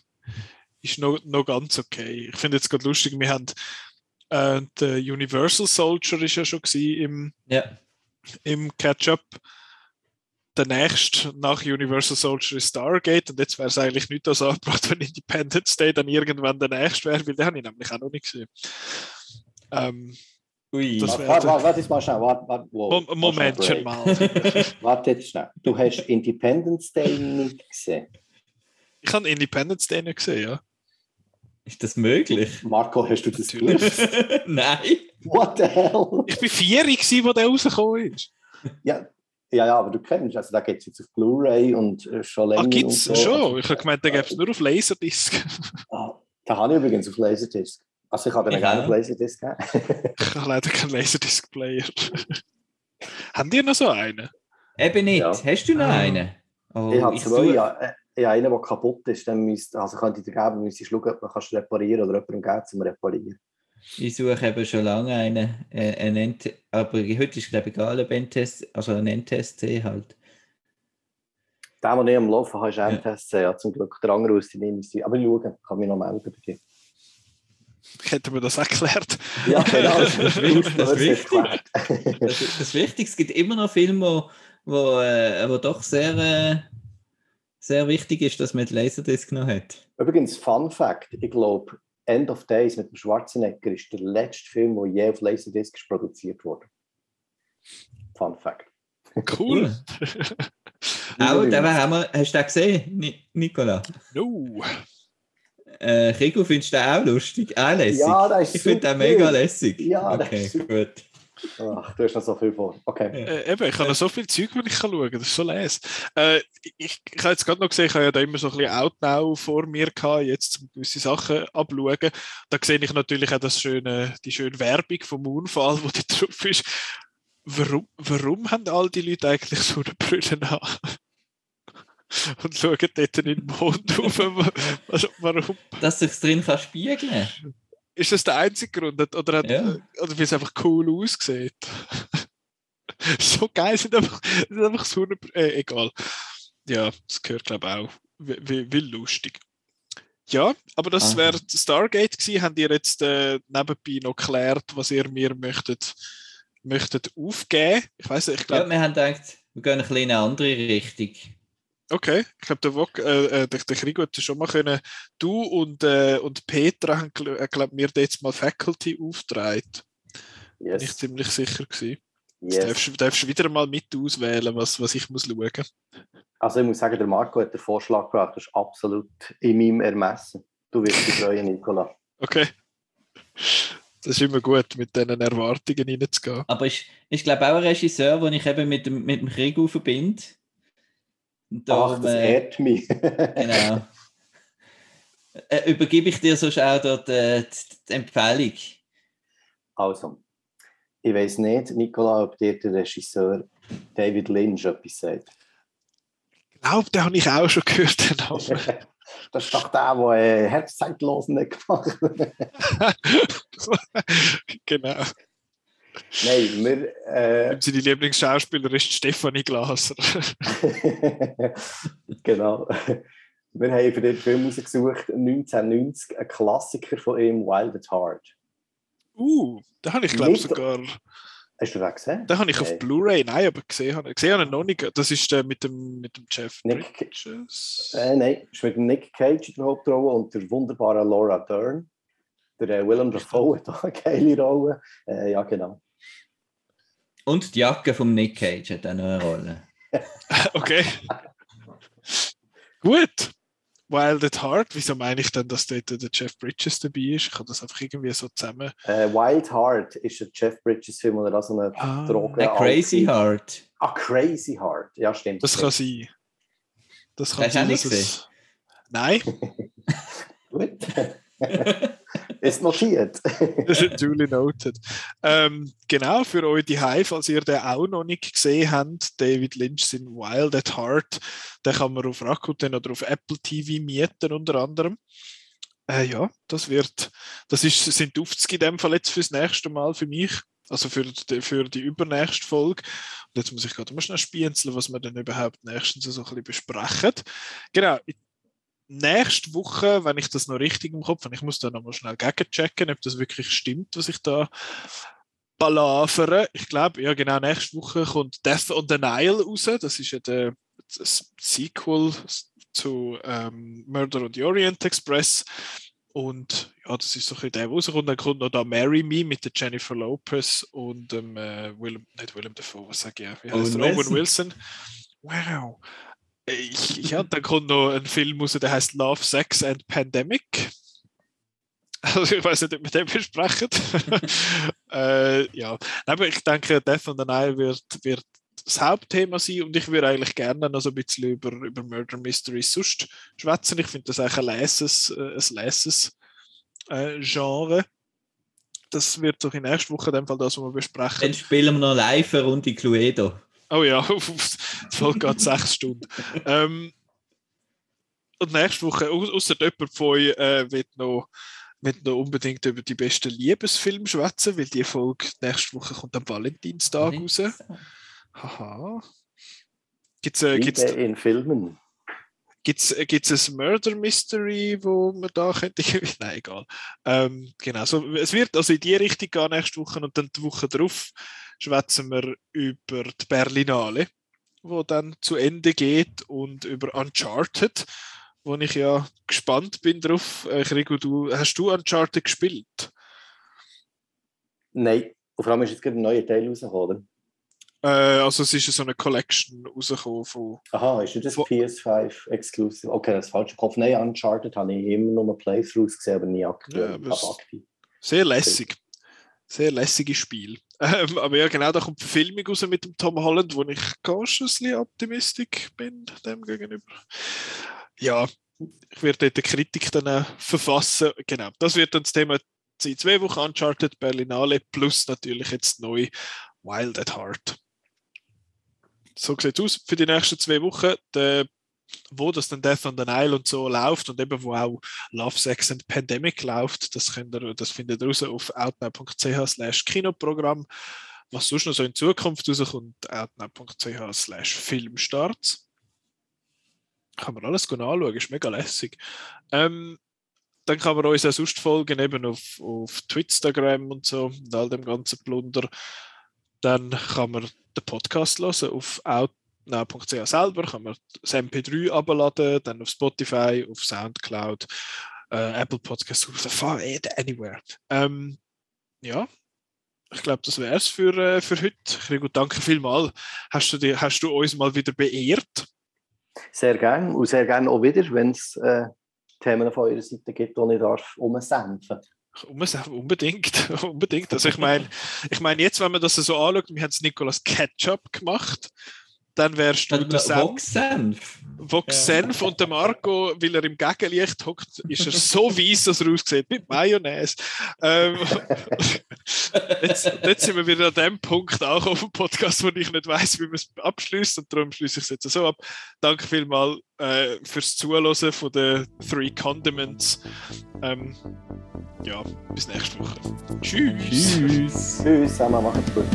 Ist noch, noch ganz okay. Ich finde jetzt gerade lustig, wir haben äh, der Universal Soldier ist ja schon im, ja. im Catch-up der nächste nach Universal Soldier ist Stargate und jetzt wäre es eigentlich nicht so angebracht, wenn Independence Day dann irgendwann der nächste wäre, weil den habe ich nämlich auch noch nicht gesehen. Ähm, Ui, warte, warte, warte jetzt mal schnell. Warte, warte, wow, Moment schon mal. warte jetzt schnell. Du hast Independence Day nicht gesehen? Ich habe Independence Day nicht gesehen, ja. Ist das möglich? Marco, hast du das gewusst? Nein. What the hell? Ich war vierig, wo der rausgekommen ist. Ja, ja, ja, aber du kennst, also da gibt es jetzt auf Blu-ray und äh, schon länger. Ah, gibt es so. schon? Ich habe gemeint, da gibt es nur auf Laserdisc. Ah, da habe ich übrigens auf Laserdisc. Also ich habe den gerne auf Laserdisc gegeben. ich habe leider keinen Laserdisc-Player. Haben die noch so einen? Eben nicht. Ja. Hast du noch ah. einen? Oh, ich habe zwei, ja. Äh, ich habe einen, der kaputt ist, dann müsste, also könnte ich dir geben, müsste ich schauen, ob man es reparieren oder jemandem geben zum Reparieren. Ich suche eben schon lange einen, äh, einen aber heute ist glaube ich egal, ein NTS, also ein NTSC halt. Der, den ich am Laufen habe, ist ein ja. NTSC, ja, zum Glück. Der andere aus den nicht Aber schauen, kann mich noch melden bei dir. Hätten wir das erklärt? Ja, genau. das, ist wichtig. Das, ist wichtig. das, das Wichtige, es gibt immer noch Filme, wo, wo, äh, wo doch sehr, äh, sehr wichtig ist, dass man die Laserdisc noch hat. Übrigens, Fun Fact, ich glaube, End of Days mit dem Schwarzenegger ist der letzte Film, der je auf Laserdisc produziert wurde. Fun Fact. Cool. Auch, den haben wir, hast du den gesehen, Nicola? No. Äh, Rico, findest du den auch lustig? Auch lässig? Ja, das ist Ich finde den mega lässig. Ja, das okay, gut. Ach, du hast noch so viel vor. Okay. Äh, eben, ich habe noch so viel Zeug, die ich kann schauen kann. Das ist so les. Äh, ich ich habe jetzt gerade noch gesehen, ich habe ja da immer so ein bisschen Outnow vor mir gehabt, jetzt um gewisse Sachen abschauen. Da sehe ich natürlich auch das schöne, die schöne Werbung vom Unfall, wo die drauf ist. Warum, warum haben all die Leute eigentlich so eine Brille an? Und schauen dort in den Mond rauf? Also, warum? Dass sich drin kann spiegeln Ist das der einzige Grund? Oder, hat, Ja. oder wie es einfach cool aussieht? so geil, sind einfach, sind einfach so äh, egal. Ja, das gehört glaube ich auch. Wie, wie, lustig. Ja, aber das wäre Stargate gewesen. Habt ihr jetzt äh, nebenbei noch geklärt, was ihr mir möchtet, möchtet aufgeben? Ich weiß nicht, ich Ja, glaube, wir haben gedacht, wir gehen ein bisschen in eine andere Richtung. Okay. Ich glaube, der, Wok- äh, äh, der, der Krigo hat schon mal können. Du und, äh, und Petra haben, glaube mir jetzt mal Faculty aufgetragen. Bin ich Yes. ziemlich sicher gewesen. Yes. darfst, du- darfst du wieder mal mit auswählen, was, was ich muss schauen. Also ich muss sagen, der Marco hat den Vorschlag gebracht, das ist absolut in meinem Ermessen. Du wirst dich freuen, Nicola. Okay. Das ist immer gut, mit diesen Erwartungen reinzugehen. Aber ich, ich glaube auch ein Regisseur, den ich eben mit dem, mit dem Krieg verbinde. Und Ach, darum, das äh, ehrt mich. Genau. Äh, übergebe ich dir sonst auch dort äh, die, die Empfehlung? Also, ich weiß nicht, Nicola, ob dir der Regisseur David Lynch etwas sagt. Ich glaube, den habe ich auch schon gehört. Den Namen. Das ist doch der, der äh, Herzzeitlosen nicht gemacht hat. genau. Nein, wir. Äh, Seine Lieblingsschauspielerin ist Stefanie Glaser. genau. Wir haben für den Film rausgesucht, 1990, ein Klassiker von ihm, Wild at Heart. uh, da habe ich glaube Mit- sogar. Hast du den gesehen? Da habe ich auf Nein. Blu-ray, nein, aber gesehen habe gesehen habe ich noch nicht. Das ist der mit dem, mit dem Jeff Nick- Bridges. Äh, nein, ist mit dem Nick Cage in der Hauptrolle und der wunderbaren Laura Dern. Der äh, Willem Dafoe hat auch eine geile Rolle. Äh, ja, genau. Und die Jacke vom Nick Cage hat auch noch eine Rolle. Okay. Gut. Wild at Heart, wieso meine ich denn, dass dort der Jeff Bridges dabei ist? Ich habe das einfach irgendwie so zusammen. Äh, Wild Heart ist ein Jeff Bridges Film, oder so eine Ah, Droge. Der Crazy Heart. Heart. Ah, Crazy Heart. Ja, stimmt. Das kann sein. Das kann Hast du auch sein, nicht es... Nein, Gut. ist notiert. das ist duly noted. Ähm, genau, für euch die Hive, falls ihr den auch noch nicht gesehen habt, David Lynch sind Wild at Heart, den kann man auf Rakuten oder auf Apple TV mieten unter anderem. Äh, ja, das wird, das ist, sind 50 in dem Fall jetzt fürs nächste Mal für mich. Also für die, für die übernächste Folge. Und jetzt muss ich gerade mal schnell spienzeln, was wir dann überhaupt nächstens so ein bisschen besprechen. Genau, nächste Woche, wenn ich das noch richtig im Kopf habe, ich muss da nochmal schnell gegenchecken, ob das wirklich stimmt, was ich da palavere. Ich glaube, ja genau, nächste Woche kommt Death on the Nile raus. Das ist ja der, das Sequel zu ähm, Murder on the Orient Express. Und ja, das ist so ein bisschen der, der rauskommt. Dann kommt noch da Marry Me mit der Jennifer Lopez und dem äh, Willem, nicht Willem Dafoe, was sage ich? Wie heißt? Owen Wilson. Wilson. Wow. Ich, ja, dann kommt noch ein Film raus, der heißt Love, Sex and Pandemic. Also ich weiß nicht, ob wir den besprechen. äh, ja, aber ich denke, Death on the Nile wird, wird das Hauptthema sein und ich würde eigentlich gerne noch so ein bisschen über, über Murder Mysteries sonst schwätzen. Ich finde das eigentlich ein leses, äh, ein äh, Genre. Das wird doch in der nächsten Woche in dem Fall das, was wir besprechen. Dann spielen wir noch live eine Runde Cluedo. Oh ja, die Folge geht sechs Stunden. Ähm, und nächste Woche, au- ausser jemand von euch äh, wird noch, wird noch unbedingt über die besten Liebesfilme schwätzen, weil die Folge nächste Woche kommt am Valentinstag raus. Haha. Gibt es äh, gibt's, in Filmen. gibt's, äh, gibt's ein Murder Mystery, wo man da könnte? Nein, egal. Ähm, genau, so, es wird also in die Richtung gehen nächste Woche und dann die Woche drauf schwätzen wir über die Berlinale, wo dann zu Ende geht und über Uncharted, wo ich ja gespannt bin drauf. Äh, Rigo, du, hast du Uncharted gespielt? Nein. Und vor allem ist jetzt gerade ein neuer Teil rausgekommen? Äh, also es ist so eine Collection rausgekommen von... Aha, ist das PS5 Exclusive? Okay, das ist falsch im Kopf. Nein, Uncharted habe ich immer nur Playthroughs gesehen, aber nie aktuell. Ja, aktiv. Sehr lässig. Sehr lässiges Spiel. Ähm, aber ja, genau, da kommt die Verfilmung raus mit dem Tom Holland, wo ich cautiously optimistisch bin dem gegenüber. Ja, ich werde dort eine Kritik dann äh, verfassen. Genau, das wird dann das Thema in zwei Wochen Uncharted Berlinale plus natürlich jetzt neu Wild at Heart. So sieht es aus für die nächsten zwei Wochen. Der, wo das dann Death on the Nile und so läuft und eben wo auch Love, Sex and Pandemic läuft, das, könnt ihr, das findet ihr raus auf outnow.ch slash Kinoprogramm. Was sonst noch so in Zukunft rauskommt, outnow.ch slash Filmstarts. Kann man alles anschauen, ist mega lässig. Ähm, dann kann man uns auch sonst folgen, eben auf, auf Twitstagram und so und all dem ganzen Plunder. Dann kann man den Podcast hören auf outnow.ch selber, kann man das MP3 abladen, dann auf Spotify, auf Soundcloud, äh, Apple Podcasts, anywhere. Ähm, ja, ich glaube, das wäre es für, äh, für heute. Rigo, danke vielmals. Hast du, hast du uns mal wieder beehrt? Sehr gerne und sehr gerne auch wieder, wenn es äh, Themen von eurer Seite gibt, die ich darf umsenfen Unbedingt, unbedingt. Also ich meine, ich meine, jetzt, wenn man das so anschaut, wir haben es Nicolas Ketchup gemacht, dann wärst du der Vox-Senf. Vox-Senf ja. und der Marco, weil er im Gegenlicht hockt, ist er so weiss, dass er aussieht, mit Mayonnaise. Ähm, jetzt, jetzt, sind wir wieder an dem Punkt auch auf dem Podcast, wo ich nicht weiß, wie man es abschließt und darum schließe ich es jetzt so ab. Danke vielmals äh, fürs Zuhören von den Three Condiments. Ähm, ja, bis nächste Woche. Tschüss. Tschüss. Tschüss, zusammen, macht's gut.